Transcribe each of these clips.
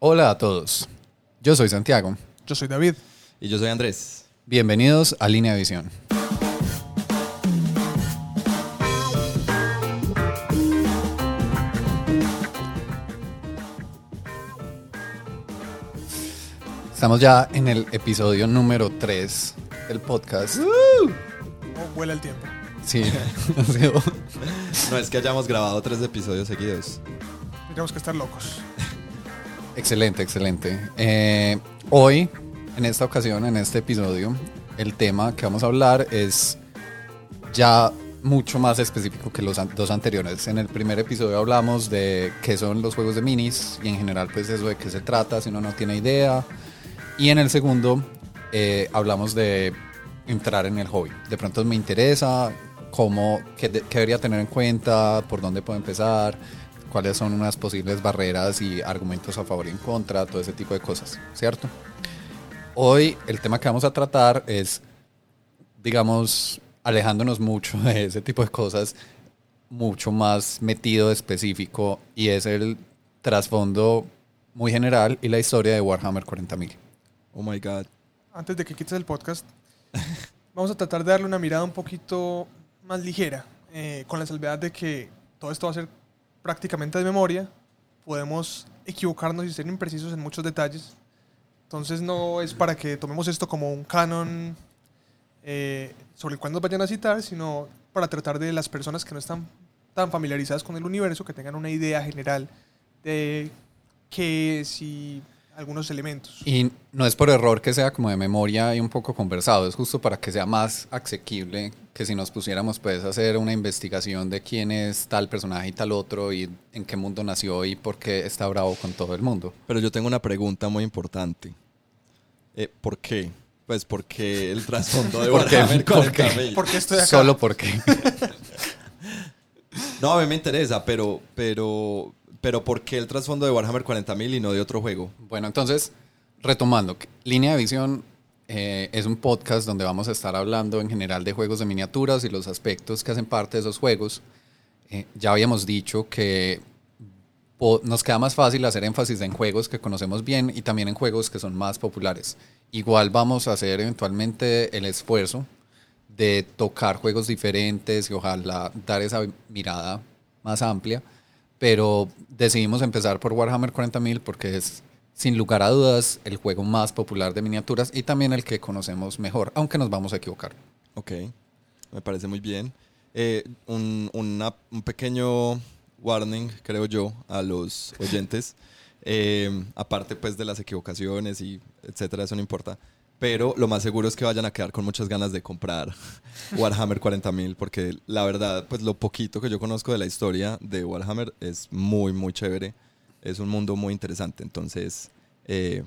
Hola a todos, yo soy Santiago. Yo soy David. Y yo soy Andrés. Bienvenidos a Línea de Visión. Estamos ya en el episodio número 3 del podcast. ¿Cómo vuela el tiempo? Sí, No es que hayamos grabado tres episodios seguidos. Tendríamos que estar locos. Excelente, excelente. Eh, hoy, en esta ocasión, en este episodio, el tema que vamos a hablar es ya mucho más específico que los dos anteriores. En el primer episodio hablamos de qué son los juegos de minis y en general pues eso de qué se trata si uno no tiene idea. Y en el segundo eh, hablamos de entrar en el hobby. De pronto me interesa, cómo, qué debería tener en cuenta, por dónde puedo empezar, cuáles son unas posibles barreras y argumentos a favor y en contra, todo ese tipo de cosas, ¿cierto? Hoy el tema que vamos a tratar es, digamos, alejándonos mucho de ese tipo de cosas, mucho más metido específico y es el trasfondo muy general y la historia de Warhammer 40.000. Oh my god. Antes de que quites el podcast, vamos a tratar de darle una mirada un poquito más ligera, eh, con la salvedad de que todo esto va a ser prácticamente de memoria. Podemos equivocarnos y ser imprecisos en muchos detalles. Entonces no es para que tomemos esto como un canon eh, sobre el cual nos vayan a citar, sino para tratar de las personas que no están tan familiarizadas con el universo, que tengan una idea general de qué es y algunos elementos. Y no es por error que sea como de memoria y un poco conversado, es justo para que sea más asequible que si nos pusiéramos pues a hacer una investigación de quién es tal personaje y tal otro y en qué mundo nació y por qué está bravo con todo el mundo. Pero yo tengo una pregunta muy importante. Eh, ¿Por qué? Pues porque el trasfondo de ¿Por qué? Warhammer ¿Por qué? 40.000. Porque estoy acá. Solo porque. No, a mí me interesa, pero, pero, pero ¿por qué el trasfondo de Warhammer 40.000 y no de otro juego? Bueno, entonces, retomando, Línea de Visión eh, es un podcast donde vamos a estar hablando en general de juegos de miniaturas y los aspectos que hacen parte de esos juegos. Eh, ya habíamos dicho que nos queda más fácil hacer énfasis en juegos que conocemos bien y también en juegos que son más populares. Igual vamos a hacer eventualmente el esfuerzo de tocar juegos diferentes y ojalá dar esa mirada más amplia, pero decidimos empezar por Warhammer 40.000 porque es sin lugar a dudas el juego más popular de miniaturas y también el que conocemos mejor, aunque nos vamos a equivocar. Ok, me parece muy bien. Eh, un, una- un pequeño warning, creo yo, a los oyentes. Eh, aparte pues de las equivocaciones y etcétera, eso no importa. Pero lo más seguro es que vayan a quedar con muchas ganas de comprar Warhammer 40.000 porque la verdad, pues lo poquito que yo conozco de la historia de Warhammer es muy, muy chévere. Es un mundo muy interesante. Entonces, eh,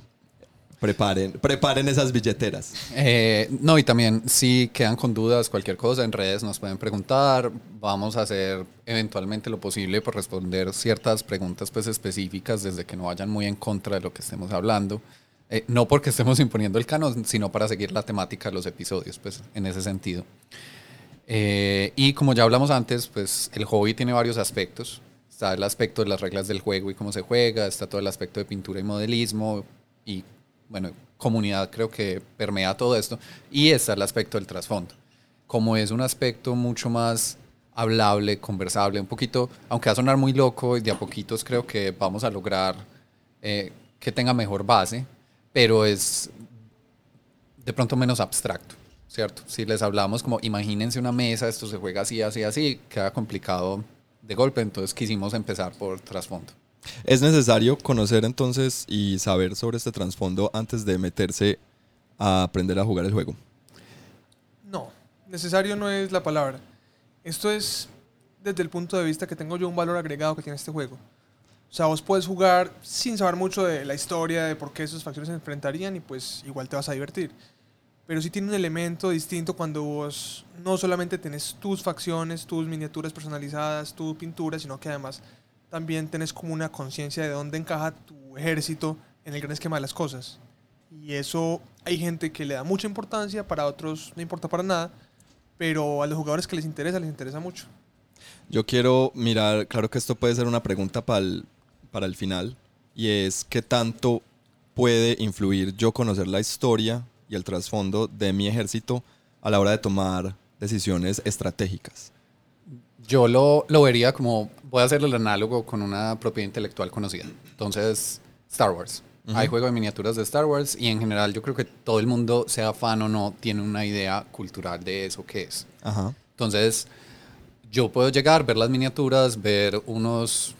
preparen, preparen esas billeteras. Eh, no, y también si quedan con dudas, cualquier cosa en redes nos pueden preguntar. Vamos a hacer eventualmente lo posible por responder ciertas preguntas pues, específicas desde que no vayan muy en contra de lo que estemos hablando. Eh, no porque estemos imponiendo el canon, sino para seguir la temática de los episodios, pues en ese sentido. Eh, y como ya hablamos antes, pues el hobby tiene varios aspectos. Está el aspecto de las reglas del juego y cómo se juega, está todo el aspecto de pintura y modelismo y, bueno, comunidad creo que permea todo esto. Y está el aspecto del trasfondo. Como es un aspecto mucho más hablable, conversable, un poquito, aunque va a sonar muy loco y de a poquitos creo que vamos a lograr eh, que tenga mejor base, pero es de pronto menos abstracto, ¿cierto? Si les hablamos como, imagínense una mesa, esto se juega así, así, así, queda complicado de golpe, entonces quisimos empezar por trasfondo. ¿Es necesario conocer entonces y saber sobre este trasfondo antes de meterse a aprender a jugar el juego? No, necesario no es la palabra. Esto es desde el punto de vista que tengo yo un valor agregado que tiene este juego. O sea, vos puedes jugar sin saber mucho de la historia, de por qué esas facciones se enfrentarían y pues igual te vas a divertir. Pero sí tiene un elemento distinto cuando vos no solamente tenés tus facciones, tus miniaturas personalizadas, tu pintura, sino que además también tenés como una conciencia de dónde encaja tu ejército en el gran esquema de las cosas. Y eso hay gente que le da mucha importancia, para otros no importa para nada, pero a los jugadores que les interesa, les interesa mucho. Yo quiero mirar, claro que esto puede ser una pregunta para el, para el final, y es qué tanto puede influir yo conocer la historia y el trasfondo de mi ejército a la hora de tomar decisiones estratégicas. Yo lo, lo vería como, voy a hacer el análogo con una propiedad intelectual conocida. Entonces, Star Wars. Hay juego de miniaturas de Star Wars y en general yo creo que todo el mundo, sea fan o no, tiene una idea cultural de eso que es. Ajá. Entonces, yo puedo llegar, ver las miniaturas, ver unos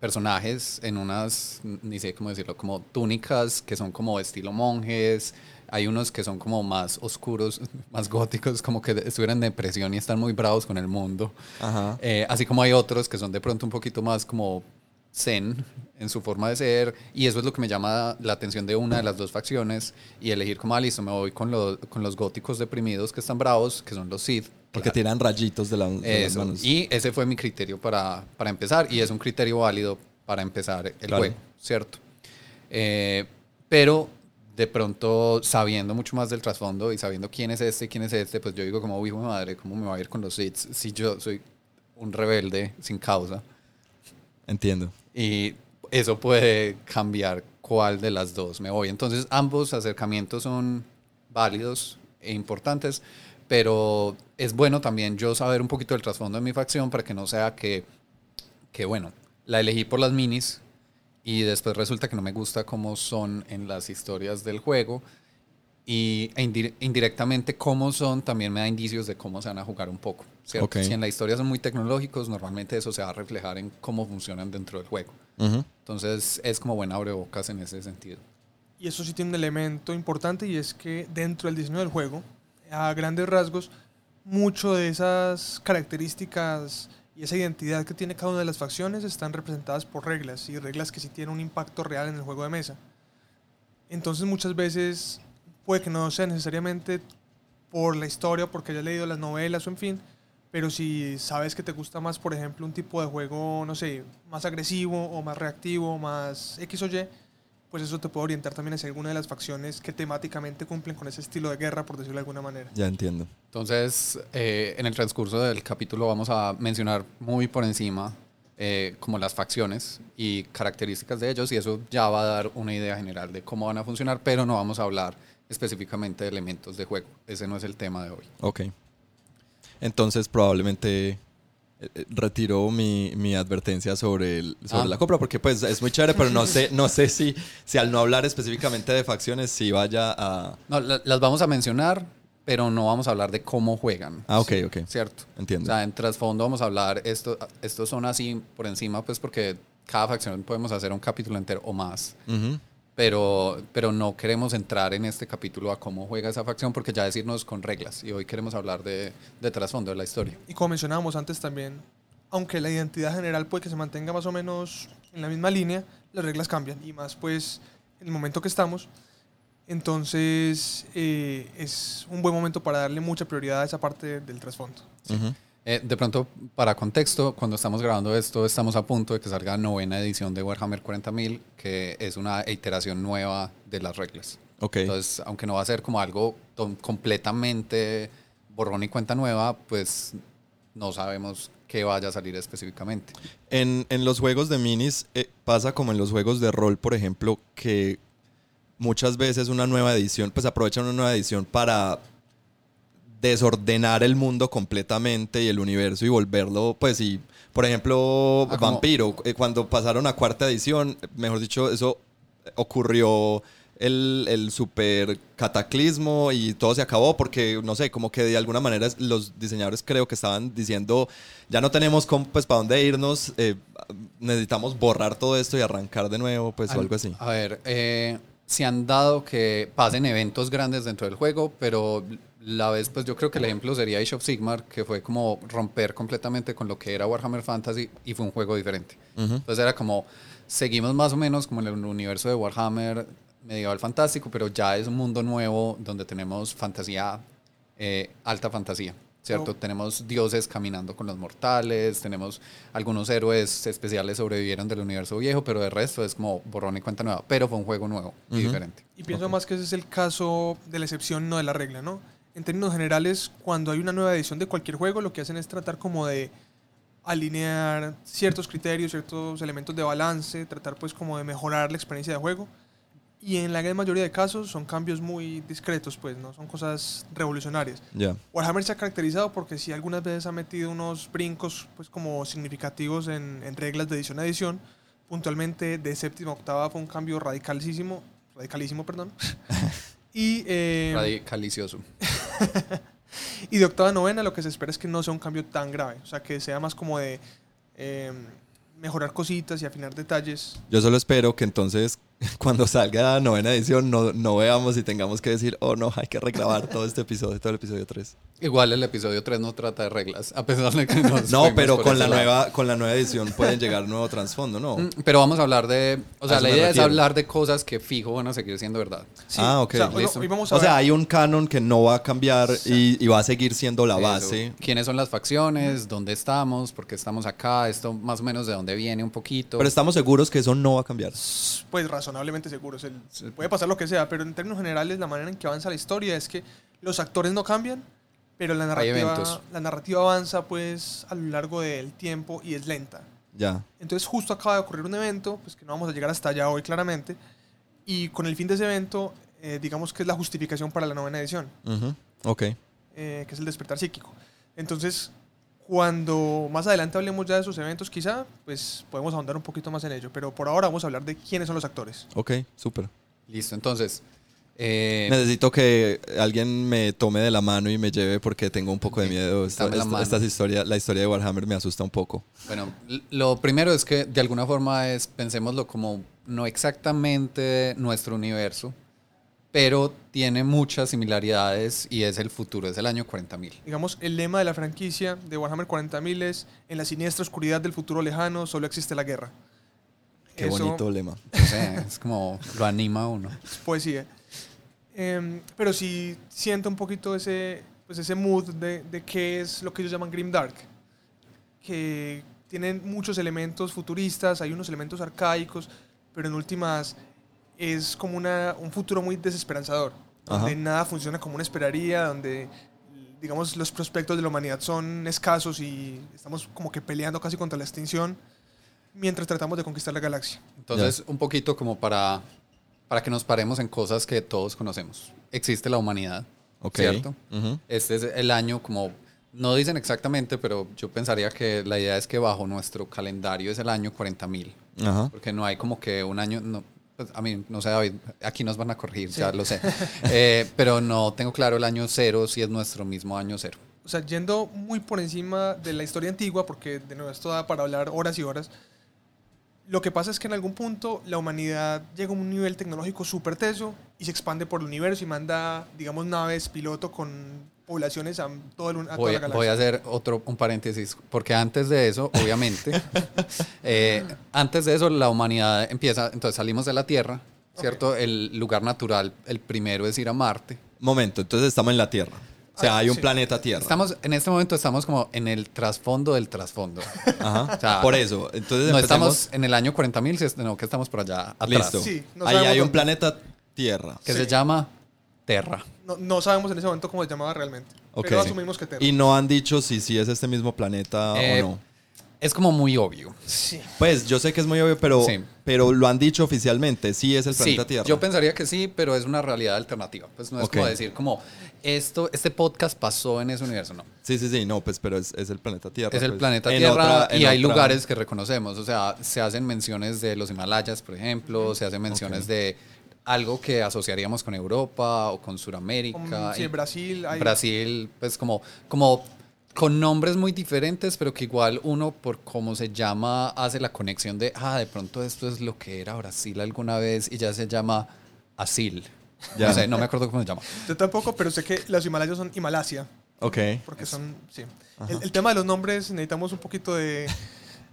personajes en unas, ni sé cómo decirlo, como túnicas que son como estilo monjes. Hay unos que son como más oscuros, más góticos, como que estuvieran en depresión y están muy bravos con el mundo. Ajá. Eh, así como hay otros que son de pronto un poquito más como zen en su forma de ser. Y eso es lo que me llama la atención de una de las dos facciones. Y elegir como, ah, listo, me voy con, los con los góticos deprimidos que están bravos, que son los Sith. Porque tiran rayitos de, la, de las manos. Y ese fue mi criterio para, para empezar y es un criterio válido para empezar el Claro. juego, ¿cierto? Eh, pero de pronto, sabiendo mucho más del trasfondo y sabiendo quién es este y quién es este, pues yo digo como, hijo de madre, ¿cómo me va a ir con los Sith si yo soy un rebelde sin causa? Entiendo. Y eso puede cambiar cuál de las dos me voy. Entonces, ambos acercamientos son válidos e importantes, pero es bueno también yo saber un poquito del trasfondo de mi facción para que no sea que, que bueno, la elegí por las minis y después resulta que no me gusta cómo son en las historias del juego y e indi- indirectamente cómo son también me da indicios de cómo se van a jugar un poco. ¿cierto? Ok. Si en la historia son muy tecnológicos, normalmente eso se va a reflejar en cómo funcionan dentro del juego. Entonces es como buena abrebocas en ese sentido. Y eso sí tiene un elemento importante y es que dentro del diseño del juego, a grandes rasgos, mucho de esas características y esa identidad que tiene cada una de las facciones están representadas por reglas y reglas que sí tienen un impacto real en el juego de mesa. Entonces muchas veces puede que no sea necesariamente por la historia, porque hayas leído las novelas o en fin, pero si sabes que te gusta más, por ejemplo, un tipo de juego, no sé, más agresivo o más reactivo, más X o Y, pues eso te puede orientar también hacia alguna de las facciones que temáticamente cumplen con ese estilo de guerra, por decirlo de alguna manera. Ya entiendo. Entonces, eh, en el transcurso del capítulo vamos a mencionar muy por encima eh, como las facciones y características de ellos y eso ya va a dar una idea general de cómo van a funcionar, pero no vamos a hablar específicamente de elementos de juego. Ese no es el tema de hoy. Ok. Entonces probablemente retiro mi, mi advertencia sobre, el, sobre Ah. la compra porque pues es muy chévere, pero no sé, no sé si, si al no hablar específicamente de facciones, si vaya a... No, la- las vamos a mencionar, pero no vamos a hablar de cómo juegan. Ah, ok, ok. ¿Cierto? Entiendo. O sea, en trasfondo vamos a hablar, esto, estos son así por encima, pues porque cada facción podemos hacer un capítulo entero o más. Ujú. Pero, pero no queremos entrar en este capítulo a cómo juega esa facción porque ya decirnos con reglas. Y hoy queremos hablar de, de trasfondo de la historia. Y como mencionábamos antes también, aunque la identidad general puede que se mantenga más o menos en la misma línea, las reglas cambian. Y más pues en el momento que estamos. Entonces eh, es un buen momento para darle mucha prioridad a esa parte del trasfondo. Ujú. Eh, de pronto, para contexto, cuando estamos grabando esto, estamos a punto de que salga la novena edición de Warhammer 40.000, que es una iteración nueva de las reglas. Ok. Entonces, aunque no va a ser como algo completamente borrón y cuenta nueva, pues no sabemos qué vaya a salir específicamente. En, en los juegos de minis eh, pasa como en los juegos de rol, por ejemplo, que muchas veces una nueva edición, pues aprovechan una nueva edición para desordenar el mundo completamente y el universo y volverlo, pues y, por ejemplo, Ah, Vampiro, eh, cuando pasaron a cuarta edición, mejor dicho, eso ocurrió el, el super cataclismo y todo se acabó porque, no sé, como que de alguna manera los diseñadores creo que estaban diciendo, ya no tenemos pues para dónde irnos, eh, necesitamos borrar todo esto y arrancar de nuevo, pues o algo así. A ver, eh, se han dado que pasen eventos grandes dentro del juego, pero la vez, pues yo creo que el ejemplo sería Age of Sigmar, que fue como romper completamente con lo que era Warhammer Fantasy y fue un juego diferente. Ujú. Entonces era como, seguimos más o menos como en el universo de Warhammer medieval fantástico, pero ya es un mundo nuevo donde tenemos fantasía, eh, alta fantasía. ¿Cierto? Oh. Tenemos dioses caminando con los mortales, tenemos algunos héroes especiales sobrevivieron del universo viejo, pero de resto es como borrón y cuenta nueva. Pero fue un juego nuevo y Ujú. diferente. Y pienso más que ese es el caso de la excepción, no de la regla, ¿no? En términos generales, cuando hay una nueva edición de cualquier juego, lo que hacen es tratar como de alinear ciertos criterios, ciertos elementos de balance, tratar pues como de mejorar la experiencia de juego. Y en la gran mayoría de casos son cambios muy discretos, pues no son cosas revolucionarias. Ya. Warhammer se ha caracterizado porque sí algunas veces ha metido unos brincos pues como significativos en, en reglas de edición a edición. Puntualmente de séptima a octava fue un cambio radicalísimo, radicalísimo, perdón. y, eh, Radicalicioso. y de octava a novena lo que se espera es que no sea un cambio tan grave, o sea que sea más como de eh, mejorar cositas y afinar detalles. Yo solo espero que entonces cuando salga la novena edición no, no veamos y tengamos que decir, oh no, hay que regrabar todo este episodio, todo el episodio 3. Igual el episodio 3 no trata de reglas, a pesar de que nos No, pero con la, lado. nueva, con la nueva edición pueden llegar nuevo trasfondo, ¿no? Mm, Pero vamos a hablar de. O sea, la idea es hablar de cosas que fijo van a seguir siendo verdad. Sí, Ah, ok, o sea, listo. hoy vamos a O sea, hay un canon que no va a cambiar y, y va a seguir siendo la Eso. base. ¿Quiénes son las facciones? ¿Dónde estamos? ¿Por qué estamos acá? Esto más o menos de dónde viene un poquito. Pero estamos seguros que eso no va a cambiar. pues razonablemente seguros. El- puede pasar lo que sea, pero en términos generales la manera en que avanza la historia es que los actores no cambian, pero la narrativa, la narrativa avanza pues a lo largo del tiempo y es lenta. Ya. Entonces justo acaba de ocurrir un evento, pues que no vamos a llegar hasta allá hoy claramente, y con el fin de ese evento, eh, digamos que es la justificación para la novena edición, Ujú. Ok. eh, que es el despertar psíquico. Entonces, cuando más adelante hablemos ya de esos eventos, quizá, pues podemos ahondar un poquito más en ello, pero por ahora vamos a hablar de quiénes son los actores. Ok, súper. Listo, entonces. eh, Necesito que alguien me tome de la mano y me lleve porque tengo un poco de miedo. Esta, esta- mano. estas historias, la historia de Warhammer me asusta un poco. Bueno, lo primero es que de alguna forma es, pensémoslo como no exactamente nuestro universo, pero tiene muchas similaridades y es el futuro, es el año 40.000. Digamos, el lema de la franquicia de Warhammer 40.000 es en la siniestra oscuridad del futuro lejano solo existe la guerra. Qué Eso bonito lema. No sé, es como lo anima a uno. es poesía. Em, pero sí siento un poquito ese, pues ese mood de, de qué es lo que ellos llaman Grimdark. Que tienen muchos elementos futuristas, hay unos elementos arcaicos, pero en últimas es como una, un futuro muy desesperanzador, donde Ajá. nada funciona como uno esperaría, donde digamos los prospectos de la humanidad son escasos y estamos como que peleando casi contra la extinción mientras tratamos de conquistar la galaxia. Entonces, un poquito como para, para que nos paremos en cosas que todos conocemos. Existe la humanidad. ¿cierto? Este es el año como, no dicen exactamente, pero yo pensaría que la idea es que bajo nuestro calendario es el año 40.000. Ajá. Porque no hay como que un año, no, pues, a mí, no sé, David, aquí nos van a corregir, ya lo sé. Eh, pero no tengo claro el año cero si es nuestro mismo año cero. O sea, yendo muy por encima de la historia antigua, porque de nuevo esto da para hablar horas y horas, lo que pasa es que en algún punto la humanidad llega a un nivel tecnológico súper teso y se expande por el universo y manda, digamos, naves piloto con poblaciones a, todo el, a toda Voy, la galaxia. voy a hacer otro un paréntesis, porque antes de eso, obviamente, eh, antes de eso la humanidad empieza, entonces salimos de la Tierra, ¿cierto? El lugar natural, el primero es ir a Marte. Momento, entonces estamos en la Tierra. O sea, Ah, hay un sí. planeta Tierra. Estamos, en este momento estamos como en el trasfondo del trasfondo. Ajá. O sea, Por eso. Entonces No empecemos- estamos en el año 40.000, sino que estamos por allá atrás. Listo. Sí, no Ahí hay un dónde. planeta Tierra. Que Sí. se llama Terra. No, no sabemos en ese momento cómo se llamaba realmente. Ok. Pero asumimos que Terra. Y no han dicho si sí es este mismo planeta Eh, o no. Es como muy obvio. Sí. Pues yo sé que es muy obvio, pero, Sí. pero lo han dicho oficialmente. Sí es el Sí, planeta Tierra. yo pensaría que sí, pero es una realidad alternativa. Pues no es Ok. como decir como esto, este podcast pasó en ese universo, no. Sí, sí, sí. No, pues, pero es, es el planeta Tierra. Es el pues. planeta En Tierra otra- y hay otra- lugares que reconocemos. O sea, se hacen menciones de los Himalayas, por ejemplo, se hacen menciones de algo que asociaríamos con Europa o con Sudamérica. sí, Brasil. hay- Brasil, pues como, como con nombres muy diferentes, pero que igual uno por cómo se llama hace la conexión de, ah, de pronto esto es lo que era Brasil alguna vez y ya se llama Asil. Ya. No sé, no me acuerdo cómo se llama. Yo tampoco, pero sé que los Himalayas son Himalasia. Ok. Porque son. Sí. El, el tema de los nombres necesitamos un poquito de.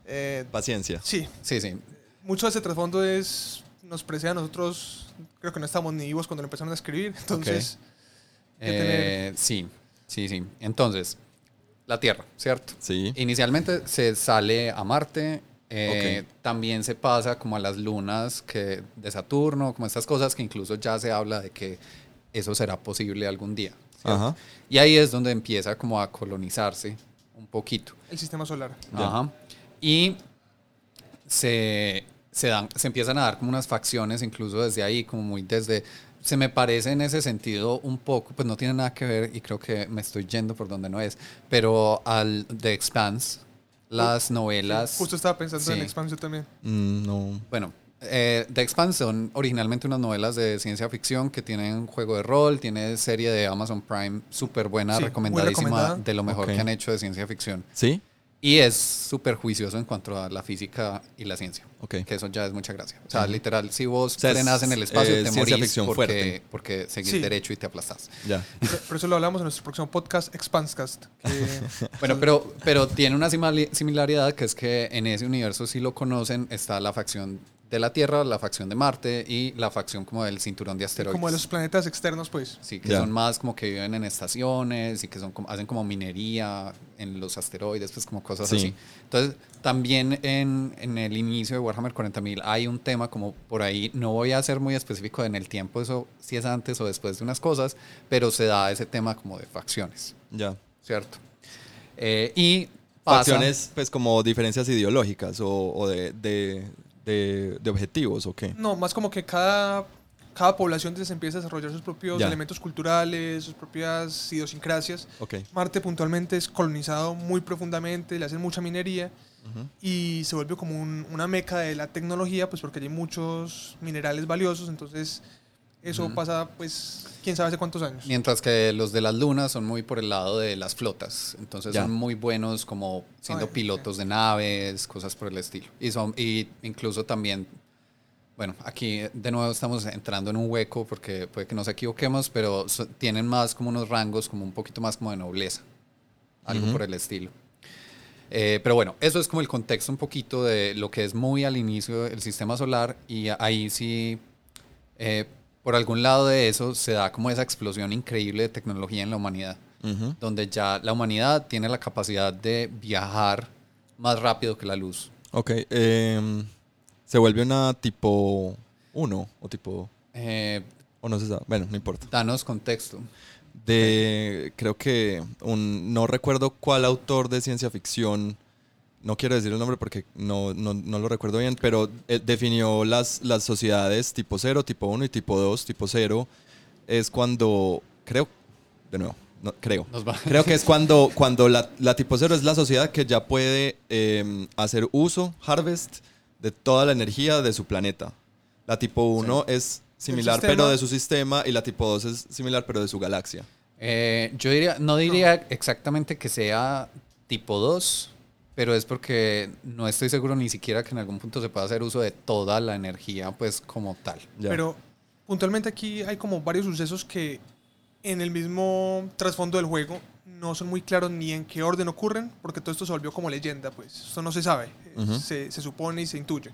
eh, Paciencia. sí, Sí, sí. mucho de ese trasfondo es. Nos precede a nosotros. Creo que no estamos ni vivos cuando lo empezaron a escribir. Entonces. Eh, sí, sí, sí. Entonces, la Tierra, ¿cierto? Sí. Inicialmente se sale a Marte, eh, Ok. también se pasa como a las lunas que, de Saturno, como estas cosas que incluso ya se habla de que eso será posible algún día. Ajá. Y ahí es donde empieza como a colonizarse un poquito. El sistema solar. Ajá. Y se, se, dan, se empiezan a dar como unas facciones, incluso desde ahí, como muy desde... Se me parece en ese sentido un poco, pues no tiene nada que ver y creo que me estoy yendo por donde no es, pero al The Expanse, las novelas... Justo estaba pensando Sí. en expansión también. Mm, no. Bueno, eh, The Expanse son originalmente unas novelas de ciencia ficción que tienen juego de rol, tiene serie de Amazon Prime súper buena, Sí, recomendadísima, de lo mejor que han hecho de ciencia ficción. ¿Sí? Y es súper juicioso en cuanto a la física y la ciencia. Que eso ya es mucha gracia. O sea, literal, si vos O sea, frenas en el espacio, eh, te morís porque, fuerte. porque seguís Sí. derecho y te aplastás. Ya. Por, por eso lo hablamos en nuestro próximo podcast, Expanscast. que- Bueno, pero, pero tiene una similaridad que es que en ese universo, si lo conocen, está la facción de la Tierra, la facción de Marte y la facción como del cinturón de asteroides. como de los planetas externos, pues. Sí, que son más como que viven en estaciones y que son como- hacen como minería en los asteroides, pues como cosas Sí. así. Entonces, también en, en el inicio de Warhammer 40.000 hay un tema como por ahí, no voy a ser muy específico en el tiempo, eso si es antes o después de unas cosas, pero se da ese tema como de facciones, Ya. ¿cierto? Eh, y pasa... Facciones, pues como diferencias ideológicas o, o de, de, de- de objetivos o qué. No, más como que cada, cada población se empieza a desarrollar sus propios Ya. elementos culturales, sus propias idiosincrasias. Marte puntualmente es colonizado muy profundamente, le hacen mucha minería y se vuelve como un- una meca de la tecnología, pues porque hay muchos minerales valiosos, entonces eso Ujú. pasa pues quién sabe hace cuántos años. Mientras que los de las lunas son muy por el lado de las flotas. Entonces Ya. son muy buenos como siendo Ay, pilotos de naves, cosas por el estilo. Y, son, y incluso también, bueno, aquí de nuevo estamos entrando en un hueco porque puede que nos equivoquemos, pero so- tienen más como unos rangos como un poquito más como de nobleza. Algo por el estilo. Eh, pero bueno, eso es como el contexto un poquito de lo que es muy al inicio del sistema solar y ahí sí, eh, por algún lado de eso se da como esa explosión increíble de tecnología en la humanidad, donde ya la humanidad tiene la capacidad de viajar más rápido que la luz. Ok. em, se vuelve una tipo 1 o tipo... Eh, O no se sabe. Bueno, no importa. danos contexto. de creo que un no recuerdo cuál autor de ciencia ficción no quiero decir el nombre porque no, no, no lo recuerdo bien, pero eh, definió las, las sociedades tipo 0, tipo 1 y tipo 2. Tipo 0 es cuando, creo, de nuevo, no, creo. Creo que es cuando, cuando la, la tipo 0 es la sociedad que ya puede eh, hacer uso, harvest, de toda la energía de su planeta. La tipo 1 es similar pero de su sistema y la tipo 2 es similar pero de su galaxia. Eh, yo diría, no diría exactamente que sea tipo 2, pero es porque no estoy seguro ni siquiera que en algún punto se pueda hacer uso de toda la energía, pues como tal. Ya. Pero puntualmente aquí hay como varios sucesos que en el mismo trasfondo del juego no son muy claros ni en qué orden ocurren, porque todo esto se volvió como leyenda, pues esto no se sabe, se, se supone y se intuye.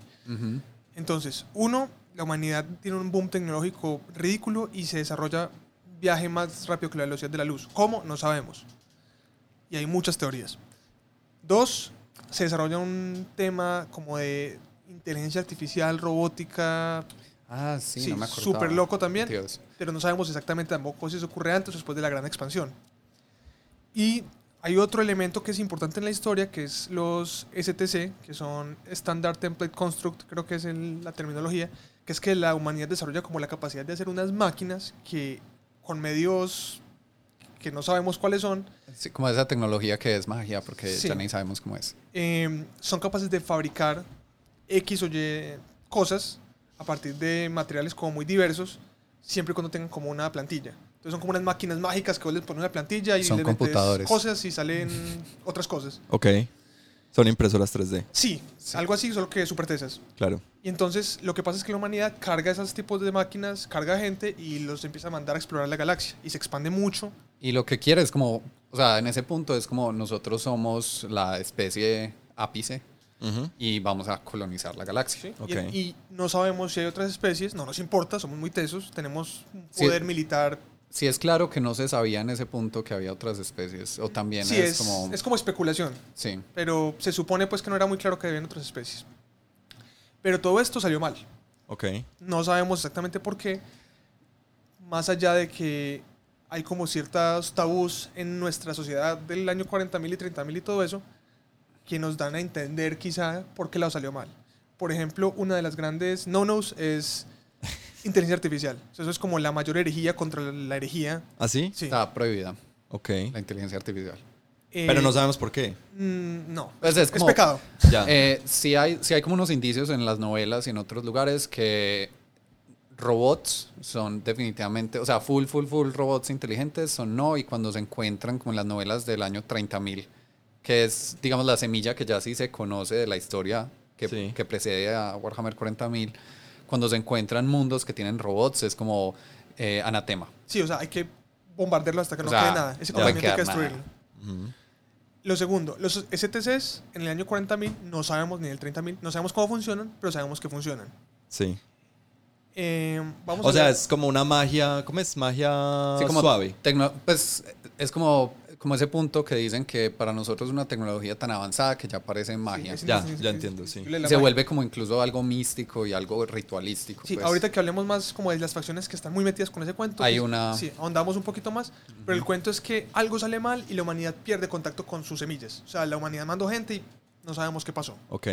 Entonces, uno, la humanidad tiene un boom tecnológico ridículo y se desarrolla viaje más rápido que la velocidad de la luz. ¿Cómo? No sabemos. Y hay muchas teorías. Dos, se desarrolla un tema como de inteligencia artificial, robótica, Ah, sí, Sí, no me acordaba. súper loco también. Dios. pero no sabemos exactamente tampoco si eso ocurre antes o después de la gran expansión. Y hay otro elemento que es importante en la historia, que es los STC, que son Standard Template Construct, creo que es el- la terminología, que es que la humanidad desarrolla como la capacidad de hacer unas máquinas que con medios que no sabemos cuáles son, Sí, como esa tecnología que es magia, porque Sí. ya ni sabemos cómo es. eh, son capaces de fabricar X o Y cosas a partir de materiales como muy diversos, siempre y cuando tengan como una plantilla. Entonces son como unas máquinas mágicas que vos les pones una plantilla y Son le metes computadores. cosas y salen otras cosas. Ok. Son impresoras 3D, Sí, algo así, solo que súper tesas. claro. Y entonces lo que pasa es que la humanidad carga esos tipos de máquinas, carga gente y los empieza a mandar a explorar la galaxia. Y se expande mucho. Y lo que quiere es como, o sea, en ese punto es como nosotros somos la especie ápice Ujú. y vamos a colonizar la galaxia. ¿sí? Ok. Y, y no sabemos si hay otras especies, no nos importa, somos muy tesos, tenemos un Sí. poder militar. Sí es claro que no se sabía en ese punto que había otras especies, o también Sí, es, es, como... es como especulación, Sí, pero se supone pues que no era muy claro que habían otras especies. Pero todo esto salió mal. Ok. No sabemos exactamente por qué, más allá de que hay como ciertos tabús en nuestra sociedad del año 40.000 y 30.000 y todo eso que nos dan a entender quizá por qué lado salió mal. Por ejemplo, una de las grandes no-nos es inteligencia artificial. Eso es como la mayor herejía contra la herejía. ¿Ah, sí? Sí. Está prohibida Ok. la inteligencia artificial. Eh, Pero no sabemos por qué. mm, no, Pues es es como- pecado. Ya. Eh, sí, hay, sí hay como unos indicios en las novelas y en otros lugares que robots son definitivamente, o sea, full, full, full robots inteligentes son no, y cuando se encuentran como en las novelas del año 30.000, que es, digamos, la semilla que ya sí se conoce de la historia que, Sí. que precede a Warhammer 40.000, cuando se encuentran mundos que tienen robots es como eh, anatema. Sí, o sea, hay que bombardearlo hasta que O no sea, quede nada. Ese no hay que destruirlo. Lo segundo, los STCs en el año 40.000 no sabemos ni el 30.000, no sabemos cómo funcionan, pero sabemos que funcionan. Sí. Eh, vamos O a sea, ver- es como una magia, ¿cómo es? Magia Sí, como suave. tecno- pues es como, como ese punto que dicen que para nosotros es una tecnología tan avanzada que ya parece magia. es Ya, ya entiendo, sí. se magia. vuelve como incluso algo místico y algo ritualístico. Sí, pues. ahorita que hablemos más como de las facciones que están muy metidas con ese cuento. Hay pues, una- Sí, ahondamos un poquito más. Pero el cuento es que algo sale mal y la humanidad pierde contacto con sus semillas. O sea, la humanidad mandó gente y no sabemos qué pasó. Ok.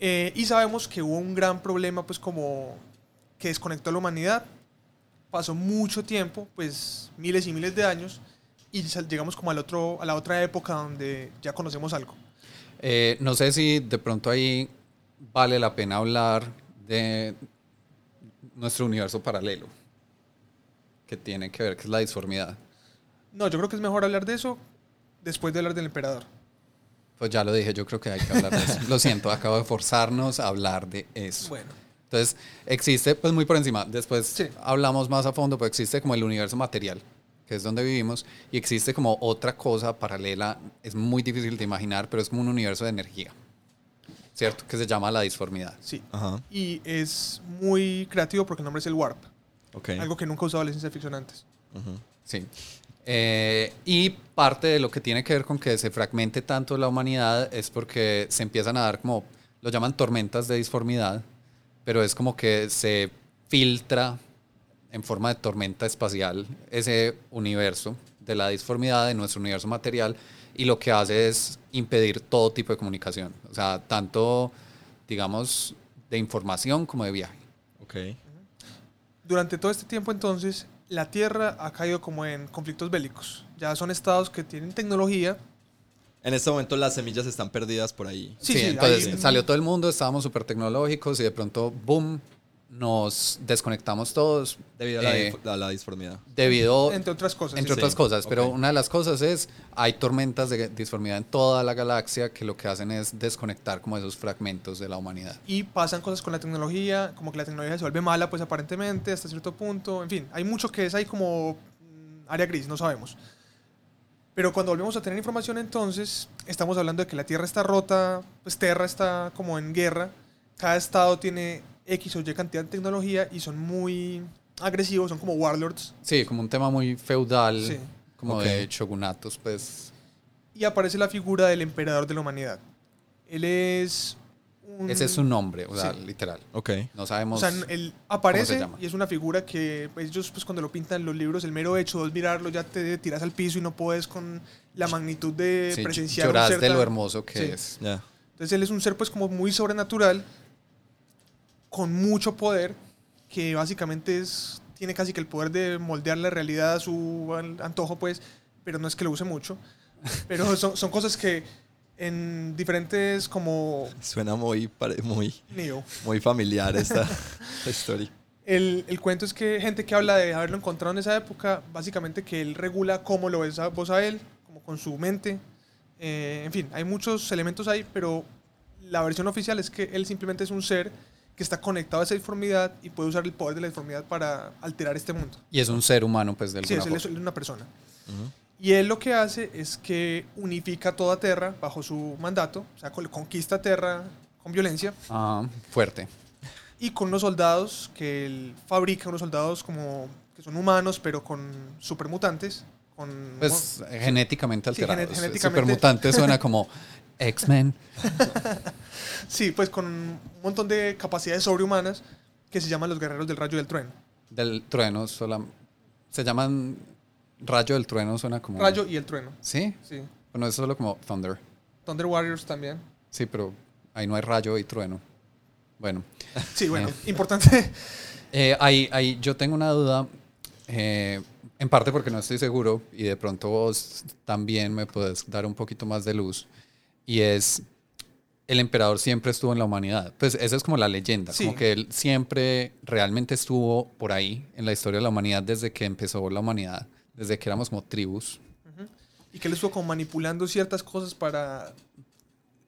Eh, y sabemos que hubo un gran problema, pues como que desconectó a la humanidad. Pasó mucho tiempo, pues miles y miles de años. Y llegamos como al otro, a la otra época donde ya conocemos algo. Eh, no sé si de pronto ahí vale la pena hablar de nuestro universo paralelo, que tiene que ver, que es la disformidad. No, yo creo que es mejor hablar de eso después de hablar del emperador. Pues ya lo dije, yo creo que hay que hablar de eso. Lo siento, acabo de forzarnos a hablar de eso. Bueno, Entonces, existe, pues muy por encima, después Sí. hablamos más a fondo, pues existe como el universo material, que es donde vivimos, y existe como otra cosa paralela, es muy difícil de imaginar, pero es como un universo de energía, ¿cierto? Que se llama la disformidad. sí. Ajá. Y es muy creativo porque el nombre es el Warp. Ok. Algo que nunca he usado la ciencia ficción antes. Sí. Eh, y parte de lo que tiene que ver con que se fragmente tanto la humanidad es porque se empiezan a dar como, lo llaman tormentas de disformidad, pero es como que se filtra en forma de tormenta espacial ese universo de la disformidad de nuestro universo material y lo que hace es impedir todo tipo de comunicación, o sea, tanto, digamos, de información como de viaje. Ok. Durante todo este tiempo entonces, la Tierra ha caído como en conflictos bélicos. Ya son estados que tienen tecnología. En este momento las semillas están perdidas por ahí. Sí, Sí, sí, entonces hay- salió todo el mundo, estábamos súper tecnológicos y de pronto, boom, nos desconectamos todos Debido a la, eh, a la disformidad. debido, Entre otras cosas. entre sí. otras cosas, pero ok. una de las cosas es, hay tormentas de disformidad en toda la galaxia que lo que hacen es desconectar como esos fragmentos de la humanidad. Y pasan cosas con la tecnología, como que la tecnología se vuelve mala, pues aparentemente, hasta cierto punto. En fin, hay mucho que es ahí como mm, área gris, no sabemos. Pero cuando volvemos a tener información, entonces, estamos hablando de que la Tierra está rota, pues Terra está como en guerra. Cada estado tiene X o Y cantidad de tecnología y son muy agresivos, son como warlords. Sí, como un tema muy feudal, Sí. como Ok. de shogunatos, pues Y aparece la figura del emperador de la humanidad. Él es un... ese es su nombre, o sea, Sí. literal. Ok. No O sabemos... sea, él aparece y es una figura que ellos pues cuando lo pintan en los libros, el mero hecho de mirarlo ya te tiras al piso y no puedes con la magnitud de sí, presenciar un lloras ser de lo hermoso que Sí. es. Ya. Entonces él es un ser pues como muy sobrenatural, con mucho poder, que básicamente es tiene casi que el poder de moldear la realidad a su an- antojo pues, pero no es que lo use mucho. Pero son, son cosas que en diferentes como Suena muy, muy, Neo. muy familiar esta, historia. El, el cuento es que gente que habla de haberlo encontrado en esa época, básicamente que él regula cómo lo ves a, vos a él, como con su mente. Eh, en fin, hay muchos elementos ahí, pero la versión oficial es que él simplemente es un ser que está conectado a esa disformidad y puede usar el poder de la disformidad para alterar este mundo. Y es un ser humano, pues, de Sí, es, él es una persona. Ujú. Y él lo que hace es que unifica toda Terra bajo su mandato, o sea, conquista Terra con violencia Ah, fuerte. y con unos soldados que él fabrica, unos soldados como que son humanos pero con supermutantes, con Pues genéticamente Sí, alterados. genet- genéticamente- Supermutante suena como X-Men. sí, pues con un montón de capacidades sobrehumanas que se llaman los guerreros del rayo del trueno. del trueno solam- se llaman Rayo del trueno suena como. Rayo y el trueno. ¿Sí? Sí. Bueno, es solo como Thunder. Thunder Warriors también. Sí, pero ahí no hay rayo y trueno. Bueno. Sí, bueno, Eh. importante. Eh, ahí, ahí yo tengo una duda, eh, en parte porque no estoy seguro y de pronto vos también me puedes dar un poquito más de luz. Y es, el emperador siempre estuvo en la humanidad. Pues esa es como la leyenda, Sí. como que él siempre realmente estuvo por ahí en la historia de la humanidad desde que empezó la humanidad, desde que éramos como tribus. Y que él estuvo como manipulando ciertas cosas para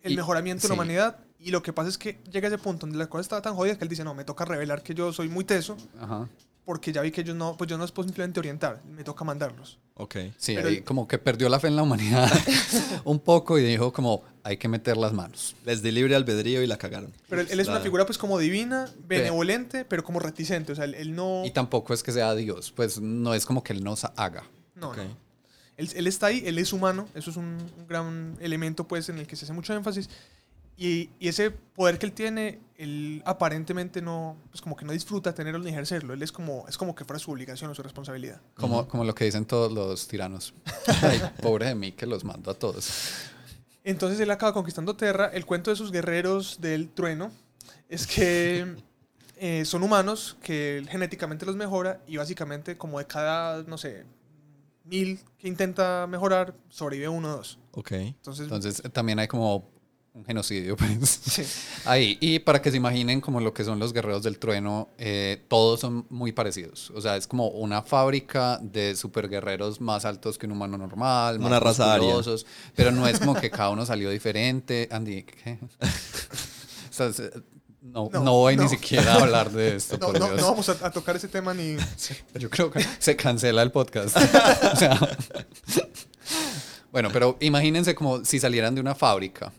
el Y- mejoramiento de la humanidad. Y lo que pasa es que llega ese punto donde la cosa estaba tan jodida que él dice, no, me toca revelar que yo soy muy teso, Ajá. Porque ya vi que ellos no, pues yo no les puedo simplemente orientar, me toca mandarlos. Ok. Sí, Pero ahí como que perdió la fe en la humanidad un poco y dijo como hay que meter las manos. Les di libre albedrío y la cagaron. Pero él, él es una figura pues como divina, benevolente, pero como reticente. O sea, él, él no... Y tampoco es que sea Dios, pues no es como que él nos haga. No, Ok. no. Él, él está ahí, él es humano, eso es un, un gran elemento pues en el que se hace mucho énfasis. Y, y ese poder que él tiene, él aparentemente no, pues como que no disfruta tenerlo ni ejercerlo. Él es como, es como que fuera su obligación o su responsabilidad. Como, como lo que dicen todos los tiranos. Ay, pobre de mí que los mando a todos. Entonces él acaba conquistando Terra. El cuento de sus guerreros del trueno es que eh, son humanos, que él genéticamente los mejora y básicamente como de cada, no sé, mil que intenta mejorar, sobrevive uno o dos. Ok. Entonces, Entonces también hay como un genocidio pues, sí. ahí. Y para que se imaginen como lo que son los guerreros del trueno, eh, todos son muy parecidos. O sea, es como una fábrica de superguerreros más altos que un humano normal, más Una raza aria. Pero no es como que cada uno salió diferente. Andy, ¿qué? O sea, se- no, No, no voy no. ni siquiera a hablar de esto, No, por no, Dios. no vamos a, a tocar ese tema ni... Yo creo que se cancela el podcast. O sea, bueno, pero imagínense como si salieran de una fábrica.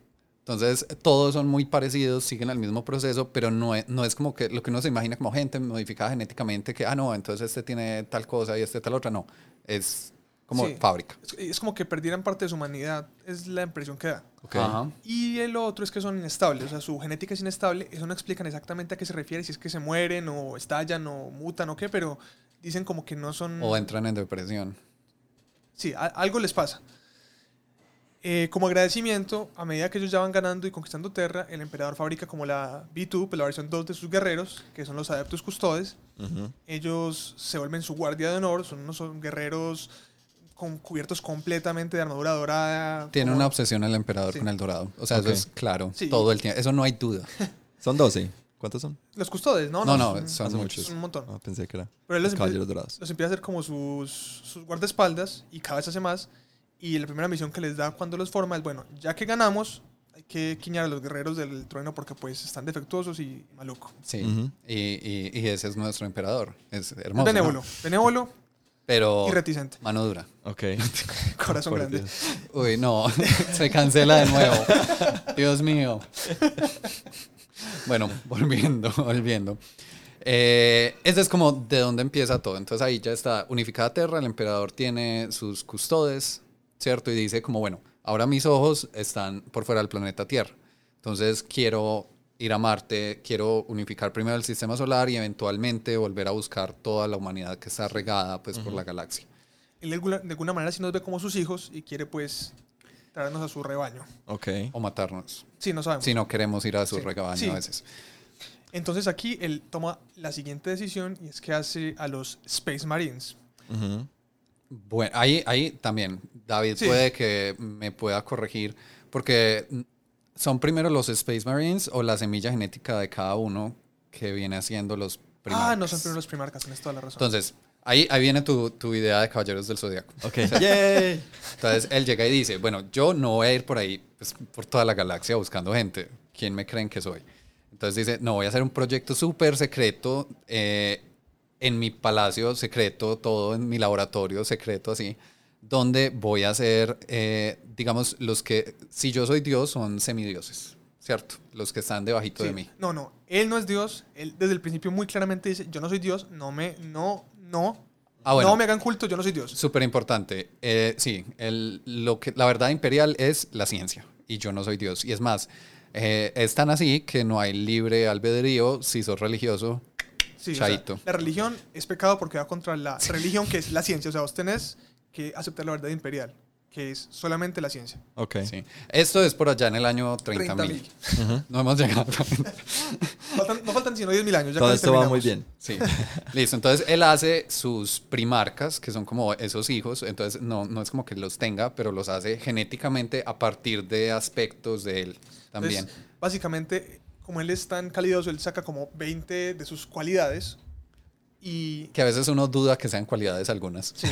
Entonces, todos son muy parecidos, siguen el mismo proceso, pero no es, no es como que lo que uno se imagina como gente modificada genéticamente, que, ah, no, entonces este tiene tal cosa y este tal otra. No, es como Sí. fábrica. Es, es como que perdieran parte de su humanidad, es la impresión que da. Ok. Ajá. Y el otro es que son inestables, o sea, su genética es inestable, eso no explican exactamente a qué se refiere, si es que se mueren o estallan o mutan o qué, pero dicen como que no son... O entran en depresión. Sí, a- algo les pasa. Eh, como agradecimiento, a medida que ellos ya van ganando y conquistando Terra, el emperador fabrica como la B2, pues la versión 2 de sus guerreros, que son los adeptos custodes. Ujú. Ellos se vuelven su guardia de honor, son unos son guerreros con, cubiertos completamente de armadura dorada. Tiene como- una obsesión el emperador Sí. con el dorado. O sea, Ok. eso es claro. Sí. Todo el tiempo. Eso no hay duda. Son 12. ¿Cuántos son? Los custodes, ¿no? No, no, son, son hace muchos. son un montón. Ah, pensé que era Pero él los los, caballeros empieza, dorados. los empieza a hacer como sus, sus guardaespaldas y cada vez hace más. Y la primera misión que les da cuando los forma es, bueno, ya que ganamos, hay que quiñar a los guerreros del trueno porque pues están defectuosos y maluco. Sí. Y, y- y ese es nuestro emperador. Es hermoso. ¿no? benévolo, benévolo Pero y reticente. mano dura. Ok. Corazón grande. Dios. Uy, no, se cancela de nuevo. Dios mío. Bueno, volviendo, volviendo. Eh, ese es como de dónde empieza todo. Entonces ahí ya está unificada Terra, el emperador tiene sus custodes, ¿cierto? Y dice como, bueno, ahora mis ojos están por fuera del planeta Tierra. Entonces quiero ir a Marte, quiero unificar primero el sistema solar y eventualmente volver a buscar toda la humanidad que está regada pues, por la galaxia. Él de alguna, de alguna manera sí nos ve como sus hijos y quiere pues traernos a su rebaño. Ok. O matarnos. Sí, no sabemos. Si no queremos ir a su Sí. regabaño Sí. a veces. Entonces aquí él toma la siguiente decisión y es que hace a los Space Marines. Ujú. Bueno, ahí, ahí también, David Sí. puede que me pueda corregir, porque son primero los Space Marines o la semilla genética de cada uno que viene haciendo los primarcas. Ah, no son primero los primarcas, tienes toda la razón. Entonces, ahí, ahí viene tu, tu idea de Caballeros del Zodiaco. Ok. Yay. Entonces, él llega y dice, bueno, yo no voy a ir por ahí, pues, por toda la galaxia buscando gente. ¿Quién me creen que soy? Entonces dice, no, voy a hacer un proyecto súper secreto eh, en mi palacio secreto, todo en mi laboratorio secreto, así, donde voy a hacer, eh, digamos, los que, si yo soy Dios, son semidioses, ¿cierto? Los que están debajito de Sí. mí. No, no, él no es Dios. Él desde el principio muy claramente dice, yo no soy Dios, no me, no, no, Ah, bueno. no me hagan culto, yo no soy Dios. Súper importante. Eh, sí, el, lo que, la verdad imperial es la ciencia y yo no soy Dios. Y es más, eh, es tan así que no hay libre albedrío si sos religioso. Sí, o sea, Chaito. la religión es pecado porque va contra la religión que es la ciencia. O sea, vos tenés que aceptar la verdad imperial, que es solamente la ciencia. Ok. Sí. Esto es por allá en el año 30.000. 30.000. No hemos llegado. Faltan- no faltan sino 10.000 años. Ya Todo esto va muy bien. Sí, listo. Entonces él hace sus primarcas, que son como esos hijos. Entonces no, no es como que los tenga, pero los hace genéticamente a partir de aspectos de él también. Entonces, básicamente, como él es tan calidoso, él saca como 20 de sus cualidades y, que a veces uno duda que sean cualidades algunas. sí,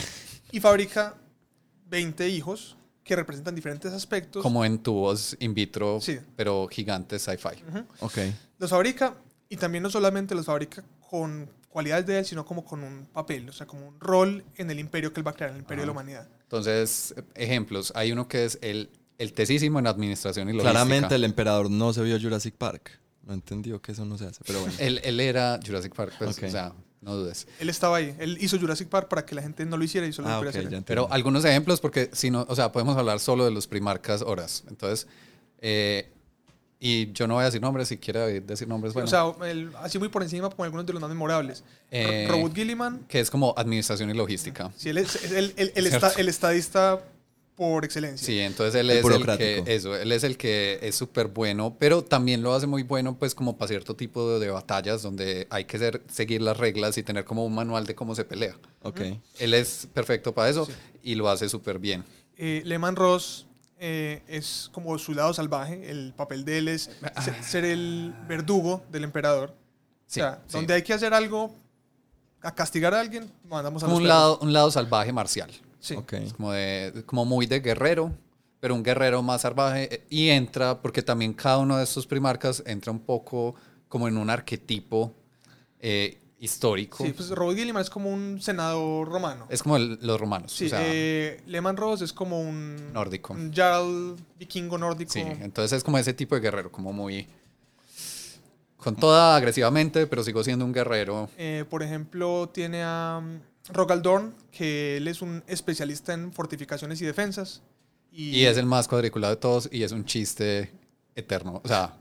y fabrica 20 hijos que representan diferentes aspectos. Como en tubos in vitro, Sí. pero gigantes sci-fi. Ok. Los fabrica y también no solamente los fabrica con cualidades de él, sino como con un papel, o sea, como un rol en el imperio que él va a crear, en el imperio de la humanidad. Entonces, ejemplos. Hay uno que es el, el tesísimo en administración y logística. Claramente el emperador no se vio Jurassic Park. No entendió que eso no se hace, pero bueno. Él, él era Jurassic Park, pues, o sea, no dudes. Él estaba ahí, él hizo Jurassic Park para que la gente no lo hiciera y solo Ah, lo ok, pudiera ya hacer. él. entiendo. Pero algunos ejemplos, porque si no, o sea, podemos hablar solo de los primarcas horas. Entonces, eh, y yo no voy a decir nombres, si quiere decir nombres, bueno, O sea, el- así muy por encima, como algunos de los más memorables. Eh, Robert Gilliman, que es como administración y logística. sí, él es el, el- el Cierto. esta- el estadista por excelencia. Sí, entonces él El es el que, eso, él es el que es súper bueno, pero también lo hace muy bueno, pues, como para cierto tipo de, de batallas donde hay que ser- seguir las reglas y tener como un manual de cómo se pelea. Ok. Él es perfecto para eso Sí. y lo hace súper bien. Eh, Lehman Ross eh, es como su lado salvaje. El papel de él es se- ser el verdugo del emperador. Sí, o sea, sí. donde hay que hacer algo, a castigar a alguien, mandamos a un perros. lado, un lado salvaje marcial. Sí. Ok. Es como, de, como muy de guerrero, pero un guerrero más salvaje. eh, Y entra, porque también cada uno de estos primarcas entra un poco como en un arquetipo eh, histórico. Sí, pues Robert Gilliman es como un senador romano. Es como el- los romanos. Sí, o sea, eh, Lehman Ross es como un Nórdico. un jarl vikingo nórdico. sí, entonces es como ese tipo de guerrero, como muy... Con toda agresivamente, pero sigo siendo un guerrero. Eh, por ejemplo, tiene a um, Rogal Dorn, que él es un especialista en fortificaciones y defensas. Y, Y es el más cuadriculado de todos y es un chiste eterno. O sea,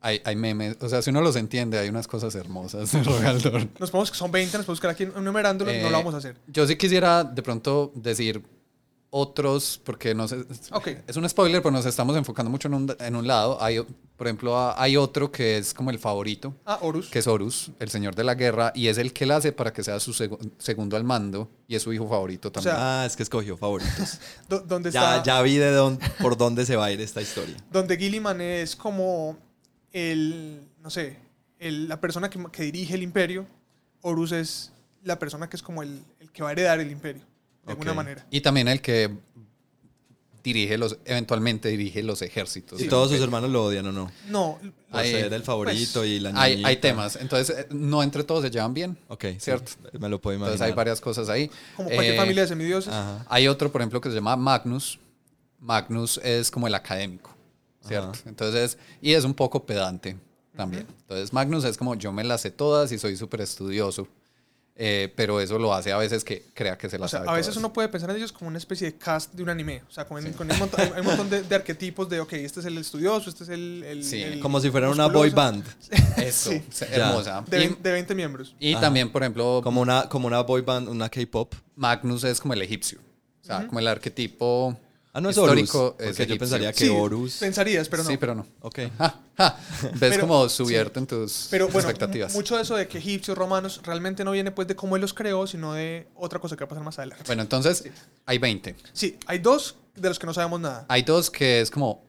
hay, hay memes. O sea, si uno los entiende, hay unas cosas hermosas de Rogaldor. Nos podemos, son 20, nos podemos quedar aquí enumerándolo, no Eh, lo vamos a hacer. Yo sí quisiera de pronto decir otros, porque no sé. Ok. Es un spoiler, pero nos estamos enfocando mucho en un, en un lado. Hay, por ejemplo, hay otro que es como el favorito, Ah, Horus. que es Horus, el señor de la guerra, y es el que él hace para que sea su segu- segundo al mando y es su hijo favorito también. sea, Ah, es que escogió favoritos. Donde ya, vi de dónde, por dónde se va a ir esta historia. donde Gilliman es como el, no sé, el- la persona que, que dirige el imperio. Horus es la persona que es como el, el que va a heredar el imperio, de alguna Ok. manera. y también el que dirige los, eventualmente dirige los ejércitos. ¿Y todos sus hermanos lo odian o no? No, Hay- ser el favorito pues, y la Hay, hay temas, entonces eh, no entre todos se llevan bien. Ok, sí, Cierto. me lo puedo imaginar. Entonces hay varias cosas ahí. como cualquier Eh, familia de semidioses. Ajá. Hay otro, por ejemplo, que se llama Magnus. Magnus es como el académico, ¿cierto? Ajá. Entonces, y es un poco pedante también. Entonces, Magnus es como yo me las sé todas y soy súper estudioso, eh, pero eso lo hace a veces que crea que se O las sea, sabe a veces todas. uno puede pensar en ellos como una especie de cast de un anime. O sea, con, con un montón, hay hay un montón de, de arquetipos de, ok, este es el estudioso, este es el... el- Sí, el Como si fuera una boy musculoso, band. Eso, Sí. hermosa. De, Y, de 20 miembros. y Ajá. también, por ejemplo, Como una, como una boy band, una K-pop. Magnus es como el egipcio. O sea, como el arquetipo Ah, no es Horus. Porque es yo pensaría que Sí, Horus. pensarías, pero no. Sí, pero no. Ok. Ja, ja. Ves Pero- como subierto en tus Pero bueno, expectativas. mu- mucho de eso de que egipcios, romanos, realmente no viene pues de cómo él los creó, sino de otra cosa que va a pasar más adelante. Bueno, entonces hay 20. Sí, hay dos de los que no sabemos nada. Hay dos que es como,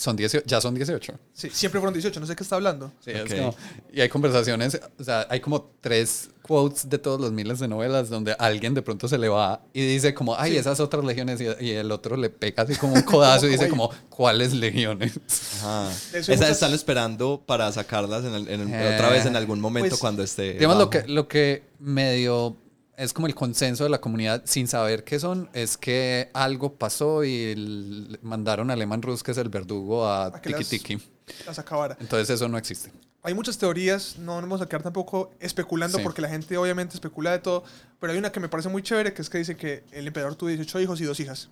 son 18, ya son 18. Sí, siempre fueron 18, no sé qué está hablando. Sí, es Ok. como- y hay conversaciones, o sea, hay como tres quotes de todos los miles de novelas donde alguien de pronto se le va y dice como, ay, Sí. esas otras legiones, y, y el otro le pega así como un codazo y dice Como ¿cuáles legiones? Ajá. Esas muchas- están esperando para sacarlas en el- en el- Eh, otra vez en algún momento pues, cuando esté. Digamos, lo bajo. que, lo que medio es como el consenso de la comunidad sin saber qué son, es que algo pasó y mandaron a Lehman Rus, que es el verdugo, a A Tiki las- Tiki. Las acabara. Entonces eso no existe. Hay muchas teorías, no nos vamos a quedar tampoco especulando Sí. porque la gente obviamente especula de todo, pero hay una que me parece muy chévere, que es que dice que el emperador tuvo 18 hijos y dos hijas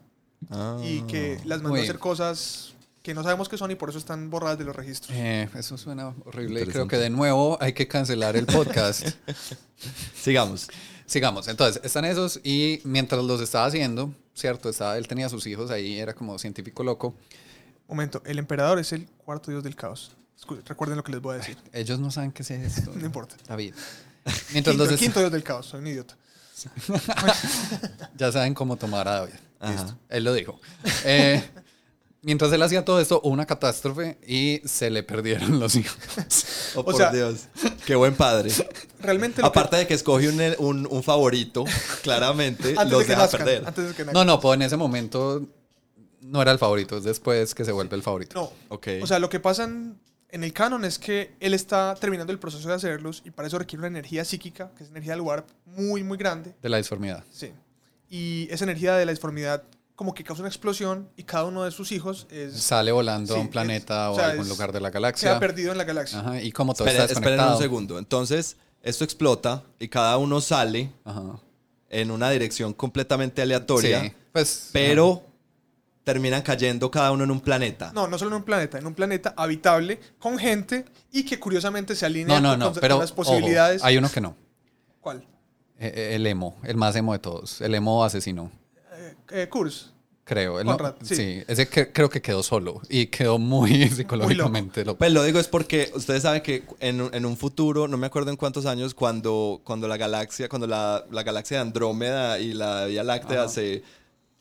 Ah. y que las mandó a hacer cosas que no sabemos qué son y por eso están borradas de los registros. Eh, eso suena horrible. y Creo que de nuevo hay que cancelar el podcast. Sigamos. Sigamos. Entonces, están esos y mientras los estaba haciendo, ¿cierto? Estaba, él tenía sus hijos ahí, era como científico loco. Momento, el emperador es el cuarto dios del caos. Recuerden lo que les voy a decir. Ellos no saben qué es esto. No importa. David. Mientras Quinto, los quinto dios del caos, soy un idiota. ya saben cómo tomar a David. Él lo dijo. Eh, mientras él hacía todo esto, hubo una catástrofe y se le perdieron los hijos. Oh, O por sea- Dios. Qué buen padre. Realmente lo que- Aparte de que escoge un, un- un favorito, claramente antes los de que deja nazcan, perder. antes de que No, no, pues en ese momento no era el favorito, es después que se vuelve el favorito. No. Ok. O sea, lo que pasa en, en el canon es que él está terminando el proceso de hacerlos y para eso requiere una energía psíquica, que es energía del warp, muy, muy grande. De la disformidad. Sí. Y esa energía de la disformidad como que causa una explosión y cada uno de sus hijos es, Sale volando Sí, a un planeta es- o o sea, a algún es- lugar de la se ha galaxia. perdido en la galaxia. Ajá, y como todo está esperen un segundo. Entonces, esto explota y cada uno sale Ajá. en una dirección completamente aleatoria, Sí, pues. pero terminan cayendo cada uno en un planeta. No, no solo en un planeta, en un planeta habitable con gente y que curiosamente se alinea No, no, con, no, con pero las ojo, posibilidades. hay uno que no. ¿Cuál? Eh, eh, El emo, el más emo de todos. El emo asesino, Eh, Kurz. creo. Él no- Conrad, sí. sí. ese que- creo que quedó solo y quedó muy psicológicamente loco. Pues lo digo es porque ustedes saben que en, un- en un futuro, no me acuerdo en cuántos años, cuando, cuando la galaxia, cuando la, la galaxia de Andrómeda y la Vía Láctea Ajá. se,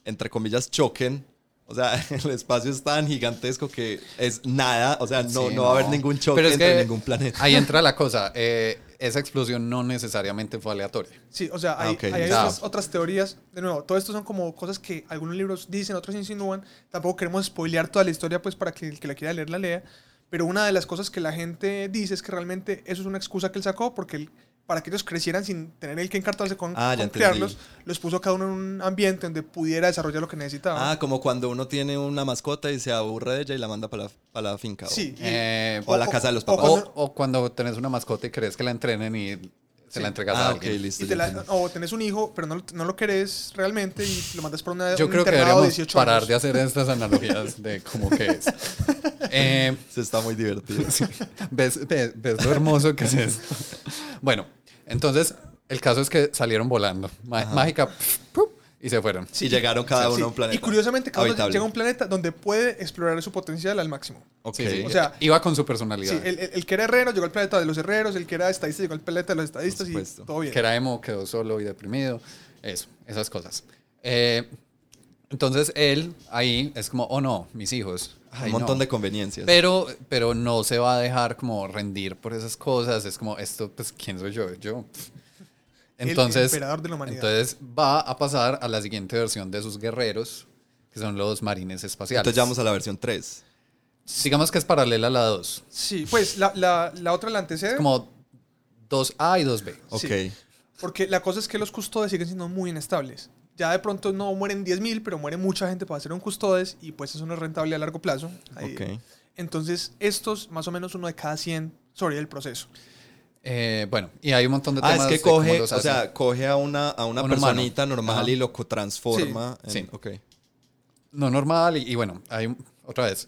entre comillas, choquen. O sea, el espacio es tan gigantesco que es nada. O sea, no, Sí, no va a haber ningún choque Pero es entre que ningún planeta. Ahí entra la cosa. eh, esa explosión no necesariamente fue aleatoria. Sí, o sea, hay, Ah, hay otras, otras teorías. De nuevo, todo esto son como cosas que algunos libros dicen, otros insinúan. Tampoco queremos spoilear toda la historia, pues, para que el que la quiera leer la lea. Pero una de las cosas que la gente dice es que realmente eso es una excusa que él sacó porque él- para que ellos crecieran sin tener él que encartarse con, Ah, con criarlos, los puso cada uno en un ambiente donde pudiera desarrollar lo que necesitaba. Ah, como cuando uno tiene una mascota y se aburre de ella y la manda para la, para la finca. o- sí. Eh, O a la casa de los o papás. cuando- O, o cuando tenés una mascota y crees que la entrenen y se Sí. la entregas Ah, a ok, alguien. listo. y ya te la- entendí. o tenés un hijo, pero no, lo- no lo querés realmente y lo mandas por una, Yo un creo que deberíamos 18 parar años. de hacer estas analogías de cómo que es. Eh, Se está muy divertido. ¿ves, ves, ves lo hermoso que es esto? Bueno, entonces el caso es que salieron volando. Ma- mágica. pf, puf, y se fueron. y llegaron cada Sí, uno a un planeta. Y curiosamente, cada uno llega a un planeta donde puede explorar su potencial al máximo. Ok. Sí, sí. O sea, iba con su personalidad. Sí, el, el- el que era herrero llegó al planeta de los herreros, el que era estadista llegó al planeta de los estadistas y todo bien. que era emo, quedó solo y deprimido. Eso, esas cosas. Eh, entonces él ahí es como, oh no, mis hijos. Un Ay, montón no. de conveniencias. Pero, pero no se va a dejar como rendir por esas cosas. Es como, esto, pues, ¿quién soy yo? Yo. El Entonces, emperador de la humanidad. entonces va a pasar a la siguiente versión de sus guerreros, que son los marines espaciales. Entonces ya vamos a la versión 3. Digamos que es paralela a la 2. Sí, pues la, la, la otra la antecede. Como 2A y 2B. Ok. Sí. Porque la cosa es que los custodes siguen siendo muy inestables. Ya de pronto no mueren 10.000, pero muere mucha gente para hacer un custodes y pues eso no es rentable a largo plazo. Ahí- Ok. Entonces, estos, más o menos uno de cada 100 sobre el proceso. Eh, bueno, y hay un montón de Ah, temas es que coge, o sea, coge a una, a una Un personita humano. normal Ajá. y lo co- transforma. Sí, en- sí. Ok. no normal. Y, y bueno, hay otra vez,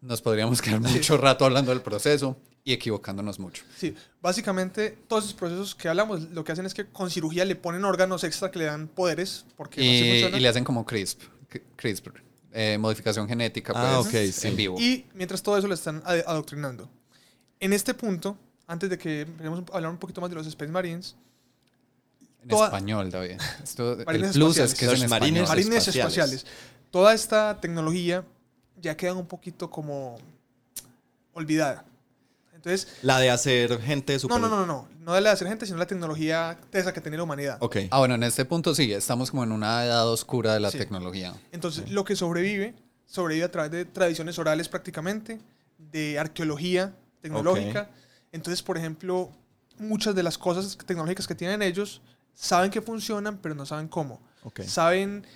nos podríamos quedar mucho rato hablando del proceso y equivocándonos mucho. Sí, básicamente todos esos procesos que hablamos lo que hacen es que con cirugía le ponen órganos extra que le dan poderes, porque Y, funciona. y le hacen como CRISP, CRISPR, eh, modificación genética pues, Ah, ok, sí. en vivo. Y mientras todo eso le están adoctrinando. En este punto, antes de que empecemos a hablar un poquito más de los Space Marines, en toda- español, David. Esto, el Marines plus es que es Los en marines español. marines espaciales. espaciales. toda esta tecnología ya queda un poquito como olvidada. Entonces, La de hacer gente super... no, no, no, no, no de la de hacer gente, sino la tecnología tesa que tenía la humanidad. Ok. Ah, bueno, en este punto sí, estamos como en una edad oscura de la Sí. tecnología. Entonces, lo que sobrevive, sobrevive a través de tradiciones orales prácticamente, de arqueología tecnológica. Entonces, por ejemplo, muchas de las cosas tecnológicas que tienen ellos saben que funcionan, pero no saben cómo. Saben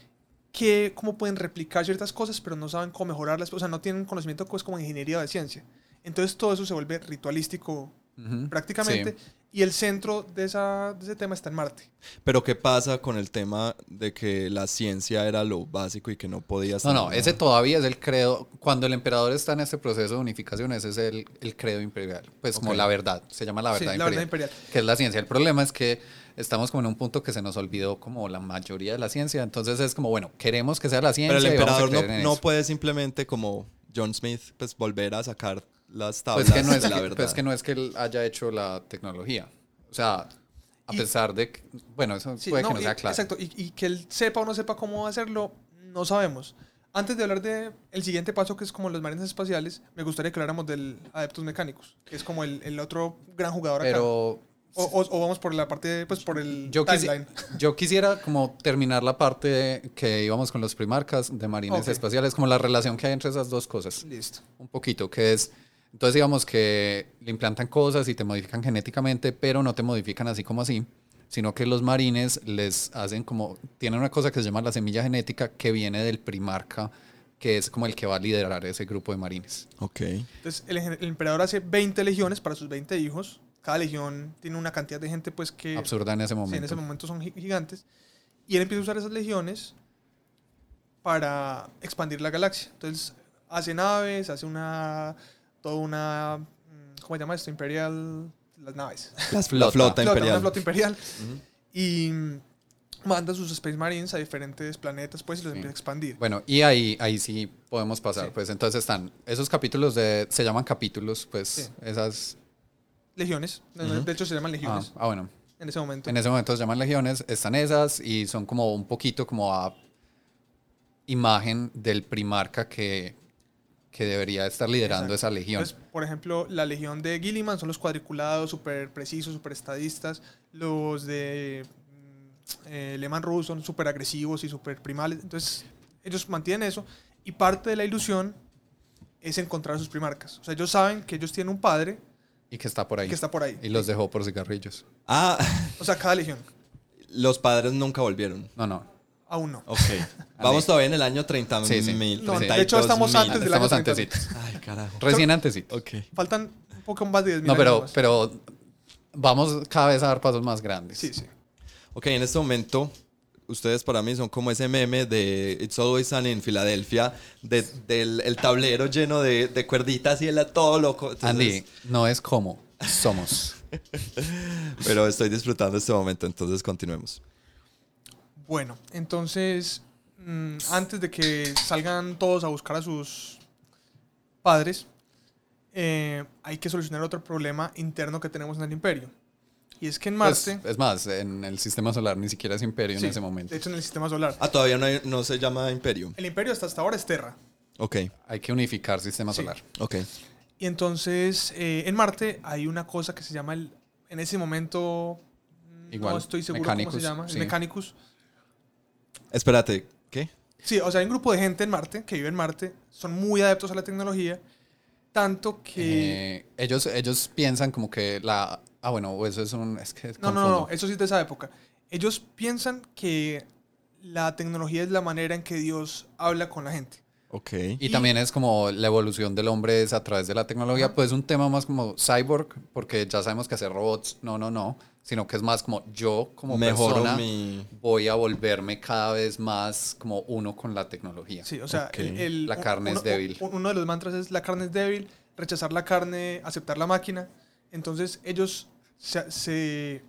que, cómo pueden replicar ciertas cosas, pero no saben cómo mejorarlas. O sea, no tienen conocimiento pues, como ingeniería o de ciencia. Entonces, todo eso se vuelve ritualístico Ujú, prácticamente. sí. Y el centro de, esa, de ese tema está en Marte. Pero ¿qué pasa con el tema de que la ciencia era lo básico y que no podías... No, no, tener ese todavía es el credo. Cuando el emperador está en este proceso de unificación, ese es el, el credo imperial. Pues como Ok. la verdad, se llama la Sí, verdad, la verdad imperial, imperial. que es la ciencia. El problema es que estamos como en un punto que se nos olvidó como la mayoría de la ciencia. Entonces es como, bueno, queremos que sea la ciencia. Pero el y vamos a emperador creer no, en no eso. puede simplemente como John Smith pues volver a sacar las tablas Pues que, no es la que, verdad. pues que no es que él haya hecho la tecnología. O sea, a Y- pesar de que, bueno, eso Sí, puede que no sea claro. Exacto, y, y que él sepa o no sepa cómo hacerlo, no sabemos. Antes de hablar de el siguiente paso, que es como los marines espaciales, me gustaría que habláramos del Adeptus Mecánicos, que es como el, el otro gran jugador acá. Pero O, o- o vamos por la parte, pues por el yo, quisi- yo quisiera como terminar la parte que íbamos con los primarcas de marines espaciales, como la relación que hay entre esas dos cosas. Listo. Un poquito, que es, entonces digamos que le implantan cosas y te modifican genéticamente, pero no te modifican así como así, sino que los marines les hacen como, tienen una cosa que se llama la semilla genética que viene del primarca, que es como el que va a liderar ese grupo de marines. Ok. Entonces, el, el emperador hace 20 legiones para sus 20 hijos. Cada legión tiene una cantidad de gente, pues que Absurda en ese sí, momento. en ese momento son gi- gigantes. Y él empieza a usar esas legiones para expandir la galaxia. Entonces, hace naves, hace una. Toda una. mm, ¿Cómo se llama esto? Imperial. Las naves. Las- Flota. La flota Flota, imperial. Una flota imperial. Y mm, manda sus Space Marines a diferentes planetas, pues, y los Sí. empieza a expandir. Bueno, y ahí, ahí sí podemos pasar. Sí. Pues entonces están esos capítulos de, se llaman capítulos, pues Sí. esas... Legiones. De hecho, se llaman Ah, legiones ah, bueno. en ese momento. En ese momento se llaman legiones, están esas y son como un poquito como a imagen del primarca que, que debería estar liderando Exacto. esa legión. Entonces, por ejemplo, la legión de Gilliman son los cuadriculados, súper precisos, súper estadistas. Los de mm, eh, Lehman Rus son súper agresivos y súper primales. Entonces, ellos mantienen eso. Y parte de la ilusión es encontrar sus primarcas. O sea, ellos saben que ellos tienen un padre y que está por ahí. que está por ahí. Y los dejó por cigarrillos. Ah, O sea, cada legión. los padres nunca volvieron. No, no. Aún no. Ok. Vamos todavía en el año 30 Sí, sí. mil. No, de 32 hecho, estamos mil. antes del año Estamos 30. antecitos. Ay, carajo. Recién antecitos. Ok. Faltan un poco más de 10.000 No, años pero, más. pero vamos cada vez a dar pasos más grandes. Sí, sí. Ok, en este momento, ustedes para mí son como ese meme de It's Always Sunny en Filadelfia, de- del el tablero lleno de, de cuerditas y él todo loco. Entonces, Andy, no es como, somos. Pero estoy disfrutando este momento, entonces continuemos. Bueno, entonces, mm, antes de que salgan todos a buscar a sus padres, eh, hay que solucionar otro problema interno que tenemos en el imperio. Y es que en Pues, Marte... es más, en el sistema solar ni siquiera es imperio sí, en ese momento. De hecho, en el sistema solar. Ah, todavía no, hay- no se llama Imperio. El imperio hasta, hasta ahora es Terra. Ok, Hay que unificar sistema Sí. solar. ok. Y entonces, eh, en Marte hay una cosa que se llama, el, en ese momento, mm, Igual, no estoy seguro cómo se llama, el. Mechanicus. Espérate, ¿qué? Sí, o sea, hay un grupo de gente en Marte, que vive en Marte, son muy adeptos a la tecnología, tanto que... Eh, ellos, ellos piensan como que la... Ah, bueno, o eso es un... Es que No, no, no, eso sí es de esa época. Ellos piensan que la tecnología es la manera en que Dios habla con la gente. Ok. Y, Y- también es como la evolución del hombre es a través de la tecnología, Ajá. pues un tema más como cyborg, porque ya sabemos que hacer robots, no, no, no, sino que es más como yo como Mejoro persona mi... voy a volverme cada vez más como uno con la tecnología. Sí, o sea, el- el- La carne es uno- débil. u- Uno de los mantras es la carne es débil, rechazar la carne, aceptar la máquina. Entonces ellos se, se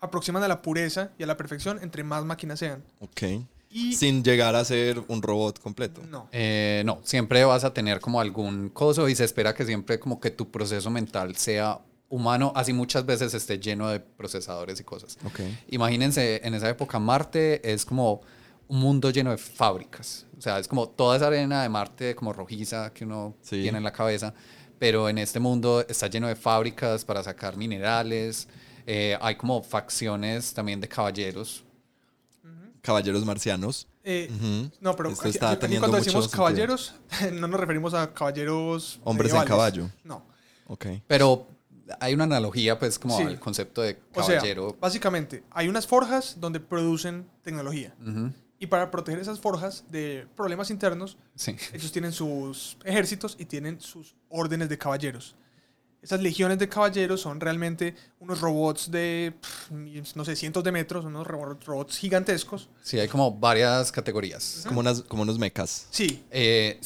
aproximan a la pureza y a la perfección entre más máquinas sean. Ok. Y Sin llegar a ser un robot completo. no. Eh, no, siempre vas a tener como algún coso y se espera que siempre como que tu proceso mental sea humano, así muchas veces esté lleno de procesadores y cosas. Ok. Imagínense, en esa época Marte es como un mundo lleno de fábricas. O sea, es como toda esa arena de Marte como rojiza que uno Sí. tiene en la cabeza. Pero en este mundo está lleno de fábricas para sacar minerales. Eh, hay como facciones también de caballeros. Caballeros marcianos. Eh. No, pero Esto aquí- está aquí- cuando decimos sentido. caballeros, no nos referimos a caballeros. Hombres en medievales. caballo. No. Ok. Pero hay una analogía pues como Sí. al concepto de O sea, caballero. básicamente, hay unas forjas donde producen tecnología. Ujú, Y para proteger esas forjas de problemas internos, Sí. ellos tienen sus ejércitos y tienen sus órdenes de caballeros. Esas legiones de caballeros son realmente unos robots de, pff, no sé, cientos de metros, unos ro- robots gigantescos. Sí, hay como varias categorías. Como, unas, como unos mechas. Sí, Eh,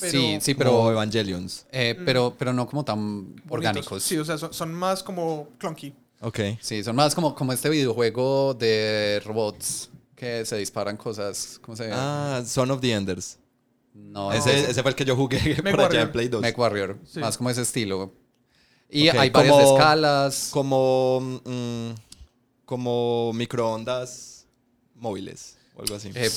Pero- sí, sí, Pero pero, Evangelions. eh, pero, pero no como tan bonitos. orgánicos. Sí, o sea, son, son más como clunky. Ok. Sí, son más como, como este videojuego de robots que se disparan cosas. ¿Cómo se llama? Ah, Son of the Enders. no, ese, ese fue el que yo jugué por allá Warrior. en Play 2. Mech Warrior. Sí. Más como ese estilo. Y Ok, hay varias como- escalas. Como, mm, como microondas móviles o algo así. Eh,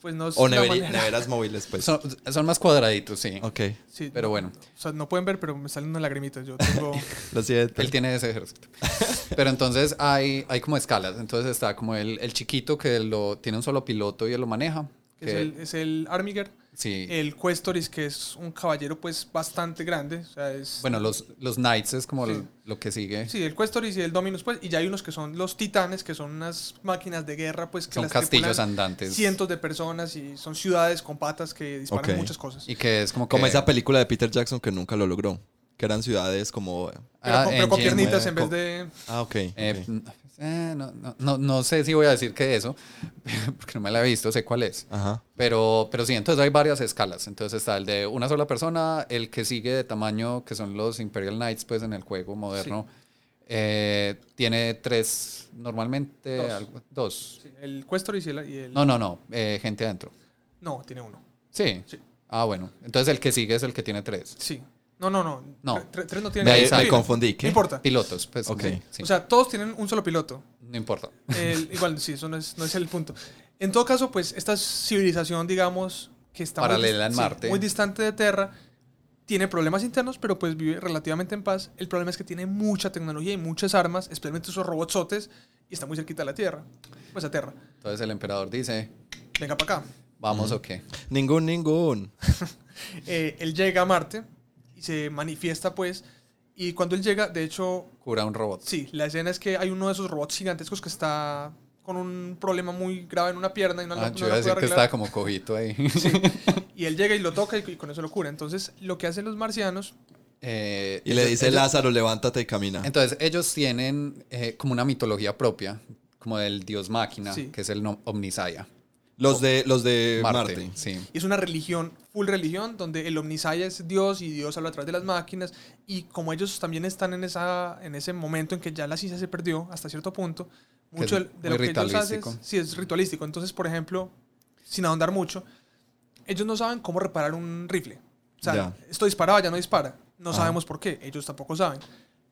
Pues no o neveri- neveras móviles, pues. son, son más cuadraditos, sí. Ok, Sí, Pero no, bueno. O sea, no pueden ver, pero me salen unas lagrimitas. Yo tengo... lo siento. Él tiene ese ejército. Pero entonces hay, hay como escalas. Entonces está como el, el chiquito que lo tiene un solo piloto y él lo maneja. Que es el, es el Armiger. sí. El Questoris, que es un caballero pues bastante grande. O sea, es... bueno, los, los Knights es como Sí. el- lo que sigue. Sí, el Questoris y el Dominus, pues, y ya hay unos que son los titanes, que son unas máquinas de guerra, pues, que Son las castillos andantes. cientos de personas y son ciudades con patas que disparan muchas cosas. Y que es como que... Como esa película de Peter Jackson que nunca lo logró. Que eran ciudades como... Pero, Ah, con, pero con engine, piernitas en vez de... Ah, ok. Eh, ok. n- eh, no, no, no, no sé si voy a decir que eso, porque no me la he visto, sé cuál es. Ajá. Pero, pero sí, entonces hay varias escalas. Entonces está el de una sola persona, el que sigue de tamaño, que son los Imperial Knights, pues en el juego moderno. Eh, tiene tres, normalmente, Dos. algo- dos. sí, el y el... y el- No, no, no, eh, gente adentro. No, tiene uno. Sí. Sí. Ah, bueno. Entonces el que sigue es el que tiene tres. Sí. No, no, no. No. Tre- tres no tienen... ahí Me, me confundí. ¿Qué? No importa. Pilotos, pues. Ok. sí, sí. O sea, todos tienen un solo piloto. no importa. El- igual, sí, eso no es, no es el punto. En todo caso, pues, esta civilización, digamos, que está muy Paralela dis- en sí, Marte. muy distante de Terra, tiene problemas internos, pero pues vive relativamente en paz. El problema es que tiene mucha tecnología y muchas armas, especialmente esos robotsotes, y está muy cerquita de la Tierra. Pues a Tierra. Entonces el emperador dice, Venga para acá. vamos o qué. Ningún, ningún. Eh, él llega a Marte y se manifiesta, pues, y cuando él llega, de hecho, Cura un robot. Sí, la escena es que hay uno de esos robots gigantescos que está con un problema muy grave en una pierna y no, Ah, no yo a puede decir que estaba como cojito ahí. Y él llega y lo toca y, y con eso lo cura. Entonces, lo que hacen los marcianos, Eh, Y le dice ellos- Lázaro, levántate y camina. Entonces, ellos tienen eh, como una mitología propia, como del dios máquina, Sí. que es el no- Omnisaya. Los de, los de Marte, Marte. sí. y es una religión, full religión, donde el Omnisaya es Dios y Dios habla a través de las máquinas. Y como ellos también están en, esa, en ese momento en que ya la ciencia se perdió hasta cierto punto, mucho es de, lo que ellos hacen ritualístico. sí es ritualístico. Entonces, por ejemplo, sin ahondar mucho, ellos no saben cómo reparar un rifle. O sea, Ya. esto disparaba, ya no dispara. No Ajá. sabemos por qué, ellos tampoco saben.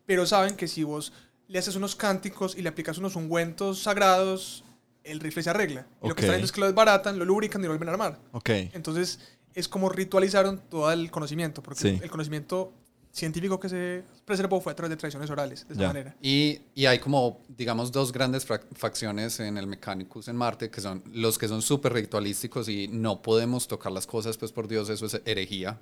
Pero saben que si vos le haces unos cánticos y le aplicas unos ungüentos sagrados, el rifle se arregla. Y lo que están haciendo es que lo desbaratan, lo lubrican y lo vuelven a armar. Ok. Entonces, es como ritualizaron todo el conocimiento, porque Sí. el conocimiento científico que se preservó fue a través de tradiciones orales, de esa Ya. manera. Y, y hay como, digamos, dos grandes facciones en el Mechanicus en Marte, que son los que son súper ritualísticos y no podemos tocar las cosas, pues por Dios, eso es herejía.